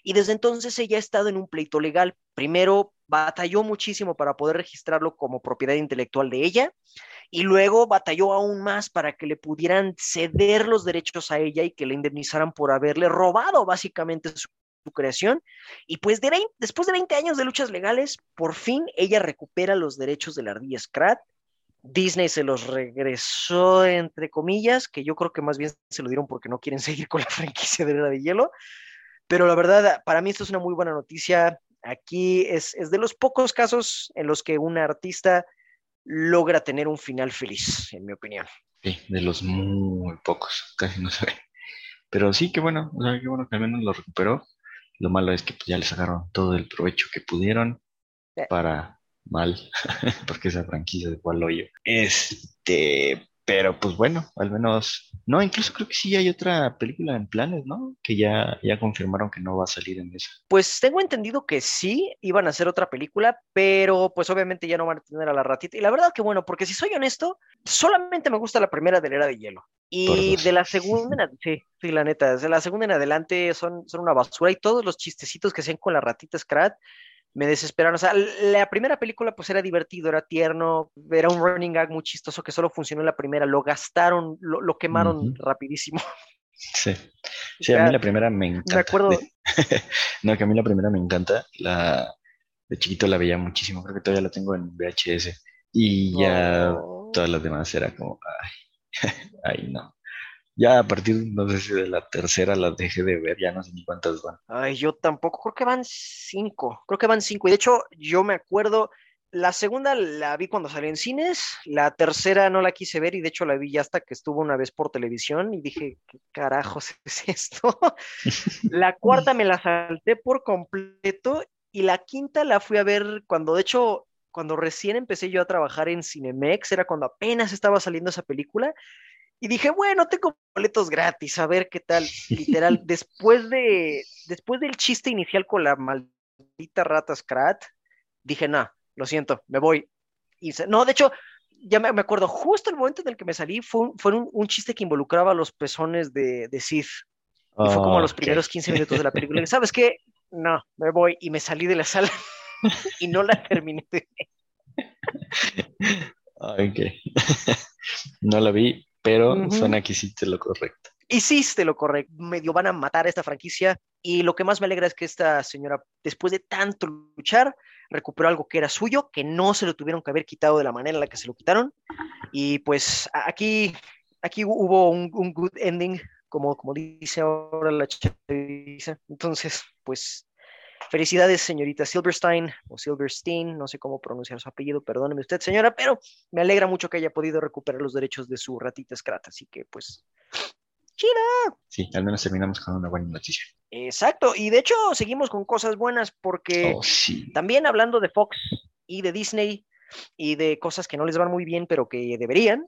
y desde entonces ella ha estado en un pleito legal. Primero batalló muchísimo para poder registrarlo como propiedad intelectual de ella, y luego batalló aún más para que le pudieran ceder los derechos a ella y que le indemnizaran por haberle robado básicamente su, creación. Y pues después de 20 años de luchas legales, por fin ella recupera los derechos de la ardilla Scrat Disney se los regresó, entre comillas, que yo creo que más bien se lo dieron porque no quieren seguir con la franquicia de Era de Hielo. Pero la verdad, para mí esto es una muy buena noticia. Aquí es, de los pocos casos en los que un artista logra tener un final feliz, en mi opinión.
Sí, de los muy pocos, casi no se ve. Pero sí, qué bueno, o sea, qué bueno que al menos lo recuperó. Lo malo es que pues, ya le sacaron todo el provecho que pudieron para mal, porque esa franquicia de cual yo. Este, pero pues bueno, al menos, no, incluso creo que sí hay otra película en planes, ¿no? Que ya, ya confirmaron que no va a salir en esa.
Pues tengo entendido que sí, iban a hacer otra película, pero pues obviamente ya no van a tener a la ratita. Y la verdad que bueno, porque si soy honesto, solamente me gusta la primera de la era de hielo. Y de la segunda, sí, sí, la neta, de la segunda en adelante son, son una basura y todos los chistecitos que hacen con la ratita Scrat me desesperaron. O sea, la primera película pues era divertido, era tierno, era un running gag muy chistoso que solo funcionó en la primera, lo gastaron, lo, quemaron rapidísimo.
Sí, sí, a mí la primera me encanta. Me acuerdo. no, que a mí la primera me encanta. La... De chiquito la veía muchísimo, creo que todavía la tengo en VHS. Y ya, todas las demás era como, ay, ay, no. Ya a partir, no sé si de la tercera las dejé de ver, ya no sé ni cuántas van.
Ay, yo tampoco, creo que van cinco, creo que van cinco. Y de hecho, yo me acuerdo, la segunda la vi cuando salió en cines, la tercera no la quise ver y de hecho la vi ya hasta que estuvo una vez por televisión y dije, ¿qué carajos es esto? la cuarta me la salté por completo y la quinta la fui a ver cuando, de hecho, cuando recién empecé yo a trabajar en Cinemex, era cuando apenas estaba saliendo esa película y dije, bueno, tengo boletos gratis, a ver qué tal. Literal, después de después del chiste inicial con la maldita rata Scrat, dije, no, lo siento, me voy. Y no, de hecho, ya me, acuerdo, justo el momento en el que me salí fue un, un, chiste que involucraba a los pezones de, de Sith. Y fue como los primeros 15 minutos de la película. Y, ¿Sabes qué? No, me voy. Y me salí de la sala y no la terminé de
Ok. no la vi, pero suena que hiciste lo correcto.
Hiciste lo correcto. Medio van a matar a esta franquicia. Y lo que más me alegra es que esta señora, después de tanto luchar, recuperó algo que era suyo, que no se lo tuvieron que haber quitado de la manera en la que se lo quitaron. Y pues aquí, aquí hubo un, good ending, como, como dice ahora la chaviza. Entonces, pues Felicidades, señorita Silverstein o Silverstein, no sé cómo pronunciar su apellido, perdóneme usted, señora, pero me alegra mucho que haya podido recuperar los derechos de su ratita escrata, así que pues, chila.
Sí, al menos terminamos con una buena noticia.
Exacto, y de hecho seguimos con cosas buenas porque
oh, sí.
también hablando de Fox y de Disney y de cosas que no les van muy bien, pero que deberían,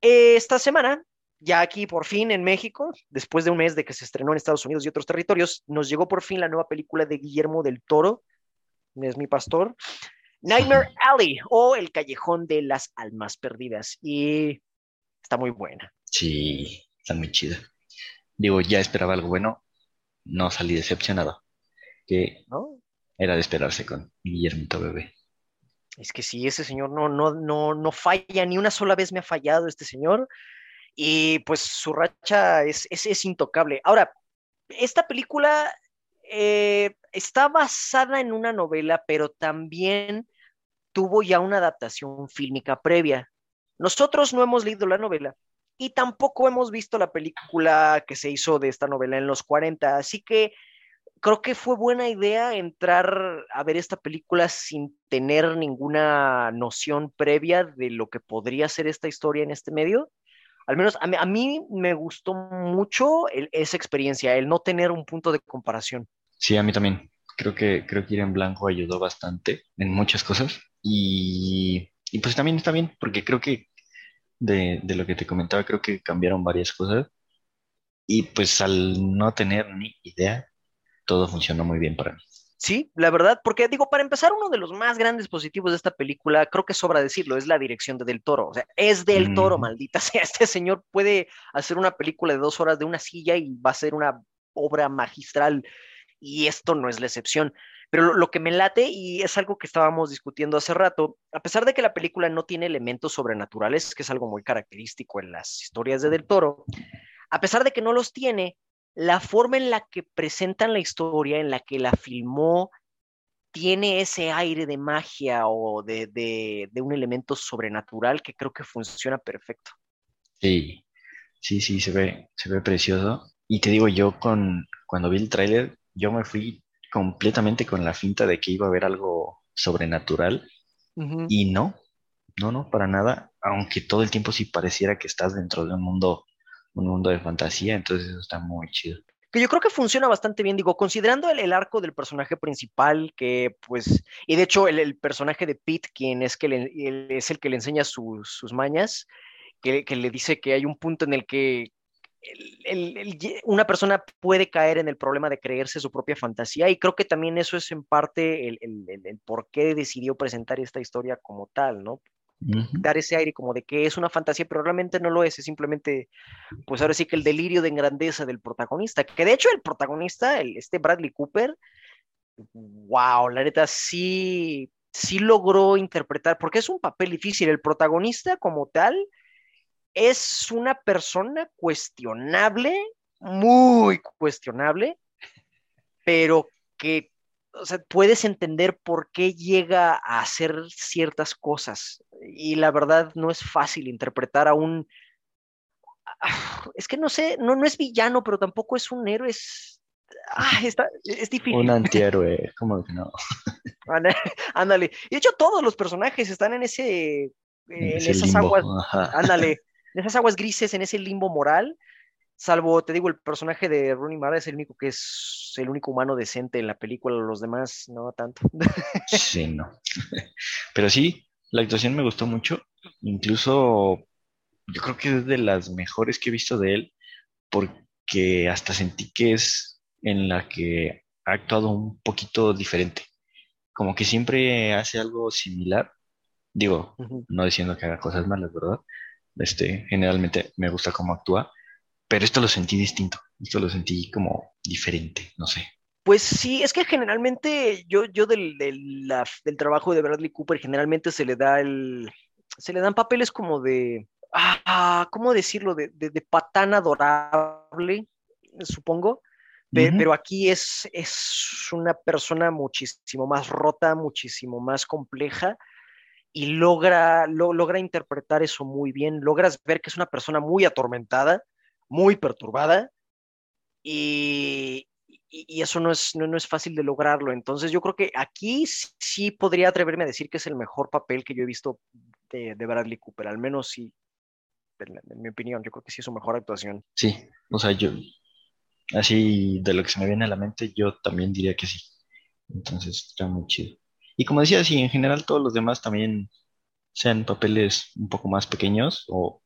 esta semana ya aquí por fin en México, después de un mes de que se estrenó en Estados Unidos y otros territorios, nos llegó por fin la nueva película de Guillermo del Toro, es mi pastor, Nightmare Alley o El Callejón de las Almas Perdidas. Y está muy buena.
Sí, está muy chida. Digo, ya esperaba algo bueno, no salí decepcionado. Que era de esperarse con Guillermo Bebé.
Es que sí, ese señor no, no, no, no falla, ni una sola vez me ha fallado este señor y pues su racha es, es, intocable. Ahora, esta película eh, está basada en una novela, pero también tuvo ya una adaptación fílmica previa. Nosotros no hemos leído la novela y tampoco hemos visto la película que se hizo de esta novela en los 40, así que creo que fue buena idea entrar a ver esta película sin tener ninguna noción previa de lo que podría ser esta historia en este medio al menos a mí, me gustó mucho esa experiencia, el no tener un punto de comparación.
Sí, a mí también. Creo que, creo que ir en blanco ayudó bastante en muchas cosas. Y, pues también está bien, porque creo que de, de, lo que te comentaba, creo que cambiaron varias cosas. Y pues al no tener ni idea, todo funcionó muy bien para mí.
Sí, la verdad, porque digo, para empezar, uno de los más grandes positivos de esta película, creo que sobra decirlo, es la dirección de Del Toro. O sea, es Del Toro, maldita sea. Este señor puede hacer una película de dos horas de una silla y va a ser una obra magistral. Y esto no es la excepción. Pero lo, que me late, y es algo que estábamos discutiendo hace rato, a pesar de que la película no tiene elementos sobrenaturales, que es algo muy característico en las historias de Del Toro, a pesar de que no los tiene, la forma en la que presentan la historia, en la que la filmó, tiene ese aire de magia o de, un elemento sobrenatural que creo que funciona perfecto.
Sí, sí, sí, se ve, se ve precioso. Y te digo, yo con, cuando vi el tráiler, yo me fui completamente con la finta de que iba a haber algo sobrenatural. Y no, no, no, para nada. Aunque todo el tiempo sí pareciera que estás dentro de un mundo un mundo de fantasía, entonces eso está muy chido.
Que yo creo que funciona bastante bien, digo, considerando el, arco del personaje principal, que pues, y de hecho el, personaje de Pete, quien es, que le, es el que le enseña sus mañas, que, le dice que hay un punto en el que una persona puede caer en el problema de creerse su propia fantasía y creo que también eso es en parte el, el, por qué decidió presentar esta historia como tal, ¿no? Dar ese aire como de que es una fantasía, pero realmente no lo es, es simplemente, pues ahora sí que el delirio de grandeza del protagonista, que de hecho el protagonista, el, este Bradley Cooper, wow, la neta sí, sí logró interpretar, porque es un papel difícil, el protagonista como tal es una persona cuestionable, muy cuestionable, pero que o sea, puedes entender por qué llega a hacer ciertas cosas. Y la verdad no es fácil interpretar a un... Es que no sé, no, no es villano, pero tampoco es un héroe, es... Ah, está, es difícil.
Un antihéroe, como que no.
Ándale. Y de hecho todos los personajes están en ese... En, esas aguas... Ándale. En esas aguas grises, en ese limbo moral Salvo, te digo, el personaje de Rooney Mara es el único que es el único humano decente en la película, los demás no tanto.
Sí, no. Pero sí, la actuación me gustó mucho. Incluso yo creo que es de las mejores que he visto de él, porque hasta sentí que es en la que ha actuado un poquito diferente. Como que siempre hace algo similar. Digo, no diciendo que haga cosas malas, ¿verdad? Este, generalmente me gusta cómo actúa, pero esto lo sentí distinto, esto lo sentí como diferente, no sé.
Pues sí, es que generalmente yo, yo del, del, del trabajo de Bradley Cooper generalmente se le da el, se le dan papeles como de, ah, ¿cómo decirlo? De, de, patán adorable, supongo. Pero aquí es, es una persona muchísimo más rota, muchísimo más compleja y logra, logra interpretar eso muy bien. Logras ver que es una persona muy atormentada, muy perturbada y, y, eso no es, no, es fácil de lograrlo. Entonces yo creo que aquí sí podría atreverme a decir que es el mejor papel que yo he visto de, de Bradley Cooper, al menos sí, en, mi opinión, yo creo que sí es su mejor actuación.
Sí, o sea, yo, así de lo que se me viene a la mente, yo también diría que sí. Entonces está muy chido. Y como decía, sí, en general todos los demás también sean papeles un poco más pequeños o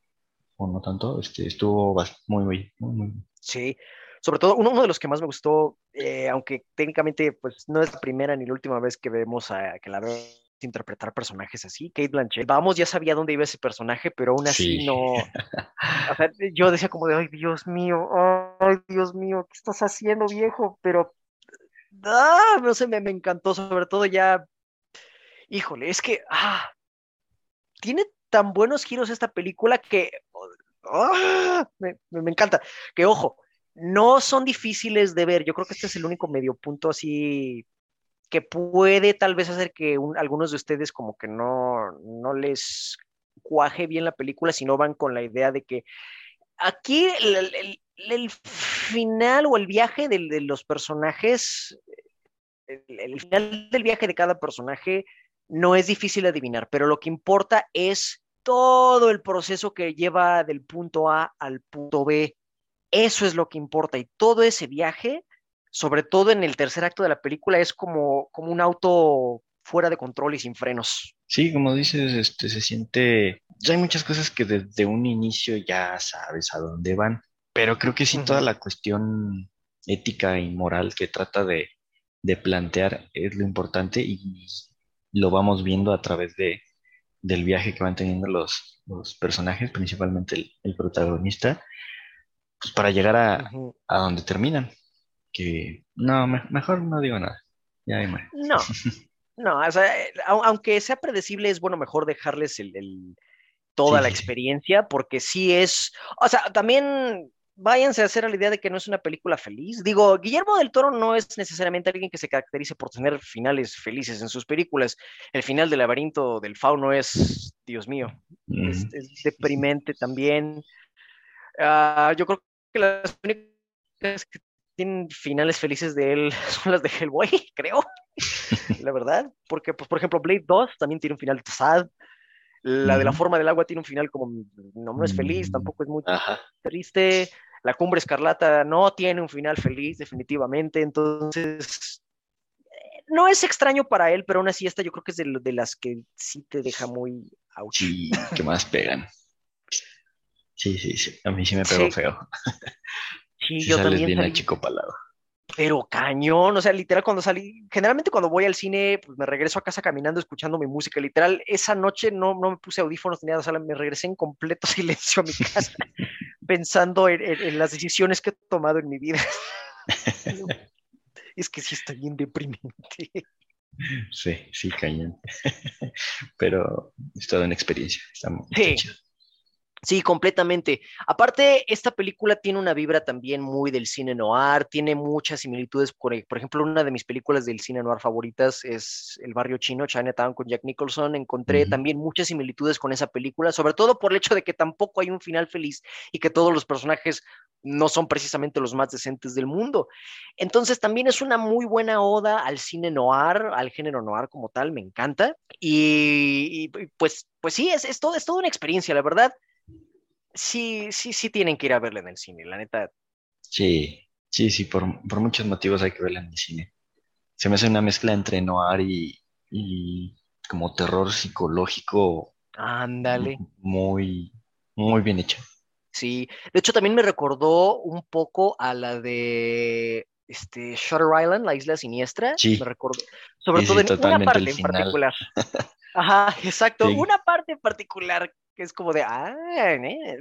o no tanto, este, estuvo muy, muy, muy, muy
Sí, sobre todo uno, uno, de los que más me gustó, eh, aunque técnicamente pues no es la primera ni la última vez que vemos a que la vemos interpretar personajes así, Kate Blanchett, vamos, ya sabía dónde iba ese personaje, pero aún así no, o sea, yo decía como de, ay, Dios mío, ay, Dios mío, ¿qué estás haciendo, viejo? Pero, ah, no sé, me, me encantó, sobre todo ya, híjole, es que, ah, tiene tan buenos giros esta película que ¡ah! me, encanta. Que ojo, no son difíciles de ver. Yo creo que este es el único medio punto así que puede tal vez hacer que algunos de ustedes como que no, no les cuaje bien la película si no van con la idea de que aquí el, final o el viaje de los personajes, el, final del viaje de cada personaje no es difícil adivinar, pero lo que importa es todo el proceso que lleva del punto A al punto B. Eso es lo que importa y todo ese viaje, sobre todo en el tercer acto de la película, es como, como un auto fuera de control y sin frenos.
Sí, como dices, este, se siente, hay muchas cosas que desde un inicio ya sabes a dónde van, pero creo que sí toda la cuestión ética y moral que trata de, de plantear es lo importante y lo vamos viendo a través de, del viaje que van teniendo los, los personajes, principalmente el, protagonista, pues para llegar a, a, donde terminan. Que no, mejor no digo nada. Ya
No, no, o sea, aunque sea predecible, es bueno mejor dejarles el, el toda la experiencia, porque sí es, o sea, también váyanse a hacer a la idea de que no es una película feliz. Digo, Guillermo del Toro no es necesariamente alguien que se caracterice por tener finales felices en sus películas. El final del laberinto del fauno es, Dios mío, es, deprimente también. Ah, yo creo que las únicas que tienen finales felices de él son las de Hellboy, creo, la verdad. Porque, pues, por ejemplo, Blade 2 también tiene un final sad. La de la forma del agua tiene un final como no, es feliz, mm. tampoco es muy triste. La Cumbre Escarlata no tiene un final feliz, definitivamente, entonces no es extraño para él, pero aún así esta yo creo que es de, las que sí te deja muy
ouch. Sí, que más pegan. Sí, sí, sí, a mí sí me pegó feo.
Sí, yo también.
bien salí, chico palado.
Pero cañón, o sea, literal cuando salí, generalmente cuando voy al cine, pues me regreso a casa caminando, escuchando mi música, literal, esa noche no, no me puse audífonos ni nada, o sea, me regresé en completo silencio a mi casa pensando en, las decisiones que he tomado en mi vida. es que sí está bien deprimente.
Sí, sí, cañón. Pero es toda una experiencia.
sí. Sí, completamente. Aparte, esta película tiene una vibra también muy del cine noir, tiene muchas similitudes. Por, por ejemplo, una de mis películas del cine noir favoritas es El barrio chino, Chinatown con Jack Nicholson. Encontré también muchas similitudes con esa película, sobre todo por el hecho de que tampoco hay un final feliz y que todos los personajes no son precisamente los más decentes del mundo. Entonces, también es una muy buena oda al cine noir, al género noir como tal, me encanta. Y, y, pues, pues sí, es, es, todo, es toda una experiencia, la verdad sí, sí, sí tienen que ir a verla en el cine, la neta.
Sí, sí, sí, por, por muchos motivos hay que verla en el cine. Se me hace una mezcla entre noir y, y como terror psicológico
Ándale.
muy, muy bien hecha.
Sí, de hecho también me recordó un poco a la de este Shutter Island, la isla siniestra.
Sí.
Me recordó, sobre
Sí,
todo
sí,
en una parte en particular. Ajá, exacto,
Sí.
una parte en particular que es como de, ah, ¿eh?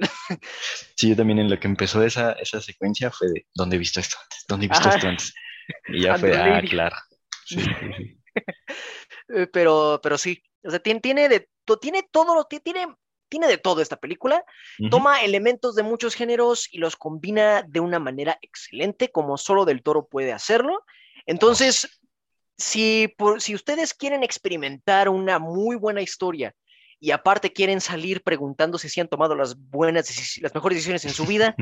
Sí, yo también en lo que empezó esa, esa secuencia fue de, ¿dónde he visto esto antes? ¿Dónde he visto esto antes? Y ya fue, ah, claro. Sí, sí, sí.
Eh, pero, pero sí, o sea, tiene, tiene de, tiene todo lo, ti- tiene, tiene de todo esta película. Toma elementos de muchos géneros y los combina de una manera excelente, como solo Del Toro puede hacerlo. Entonces, si, por- si ustedes quieren experimentar una muy buena historia y aparte quieren salir preguntándose si han tomado las buenas, las mejores decisiones en su vida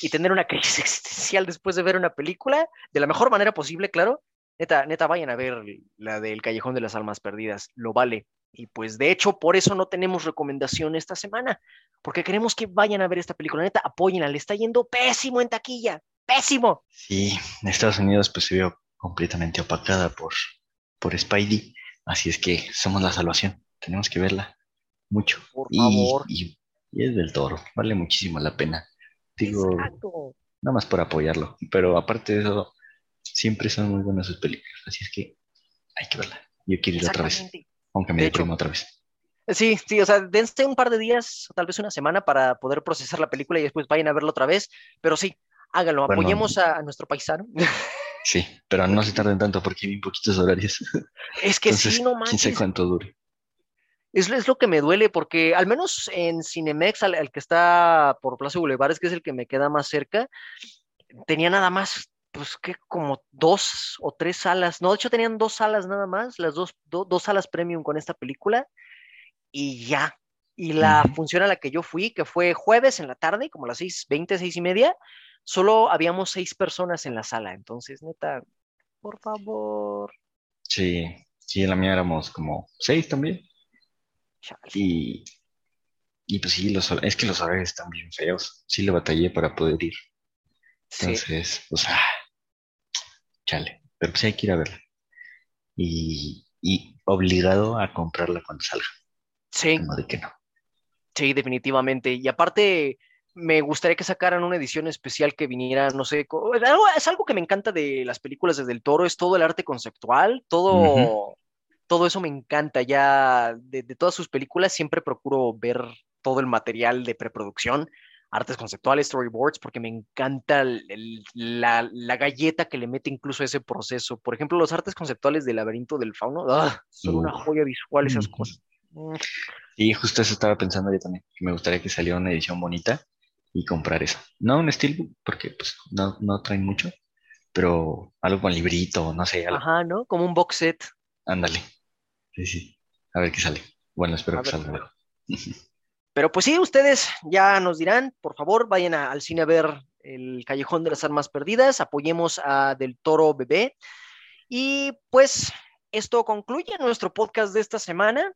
y tener una crisis existencial después de ver una película, de la mejor manera posible, claro, neta, neta, vayan a ver la del Callejón de las Almas Perdidas, lo vale. Y pues de hecho, por eso no tenemos recomendación esta semana, porque queremos que vayan a ver esta película, neta, apóyenla, le está yendo pésimo en taquilla, pésimo.
Sí, en Estados Unidos pues se vio completamente opacada por, por Spidey, así es que somos la salvación, tenemos que verla mucho.
Por
Y,
favor.
y, y es del toro, vale muchísimo la pena. Digo,
Exacto.
nada más por apoyarlo, pero aparte de eso, siempre son muy buenas sus películas, así es que hay que verla. Yo quiero ir otra vez, aunque me deprima otra vez.
Sí, sí, o sea, dense un par de días, tal vez una semana para poder procesar la película y después vayan a verla otra vez, pero sí, háganlo,
Bueno.
apoyemos a, a nuestro paisano.
Sí, pero no se tarden tanto porque hay bien poquitos horarios.
es que
Entonces,
sí, no
quién sabe
manches,
cuánto dure.
Es, es lo que me duele, porque al menos en Cinemex, al, al que está por Plaza Bulevares, que es el que me queda más cerca, tenía nada más, pues que como dos o tres salas, no, de hecho tenían dos salas nada más, las dos, do- dos salas premium con esta película, y ya. Y la función a la que yo fui, que fue jueves en la tarde, como las seis veinte, seis y media, solo habíamos seis personas en la sala. Entonces, neta, por favor.
Sí, sí, en la mía éramos como seis también.
Chale.
Y, y pues sí, los, es que los horarios están bien feos. Sí le batallé para poder ir.
Sí,
Entonces, pues, ah, chale. Pero pues hay que ir a verla. Y, y obligado a comprarla cuando salga.
sí,
Como de que no.
sí, definitivamente. Y aparte, me gustaría que sacaran una edición especial que viniera, no sé, es algo, que me encanta de las películas desde el toro, es todo el arte conceptual, todo. Todo eso me encanta. Ya de, de todas sus películas siempre procuro ver todo el material de preproducción, artes conceptuales, storyboards, porque me encanta el- el- la, la galleta que le mete incluso ese proceso. Por ejemplo, los artes conceptuales del laberinto del fauno, ¡ah! son una joya visual esas cosas. Mm,
Y justo eso estaba pensando yo también. que Me gustaría que saliera una edición bonita y comprar eso. No un steelbook, porque pues no, no traen mucho, pero algo con librito, no sé, algo.
Ajá, ¿no? Como un box set.
Ándale. Sí, sí. A ver qué sale. Bueno, espero
A
que
ver.
salga.
Pero pues sí, ustedes ya nos dirán, por favor, vayan a- al cine a ver el Callejón de las Armas Perdidas, apoyemos a Del Toro Bebé. Y pues esto concluye nuestro podcast de esta semana.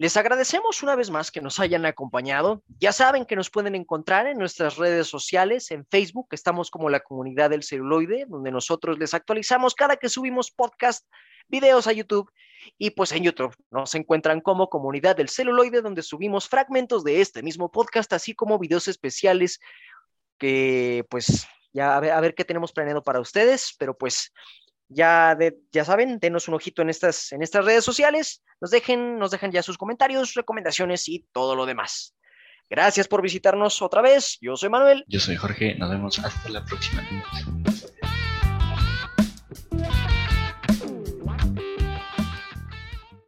Les agradecemos una vez más que nos hayan acompañado. Ya saben que nos pueden encontrar en nuestras redes sociales, en Facebook, estamos como la comunidad del celuloide, donde nosotros les actualizamos cada que subimos podcast, videos a YouTube. Y pues en YouTube nos encuentran como comunidad del celuloide, donde subimos fragmentos de este mismo podcast, así como videos especiales que pues ya a ver, qué tenemos planeado para ustedes, pero pues ya, ya saben, denos un ojito en estas, en estas redes sociales, nos dejen, nos dejan ya sus comentarios, recomendaciones y todo lo demás. Gracias por visitarnos otra vez. Yo soy Manuel.
Yo soy Jorge, nos vemos hasta la próxima.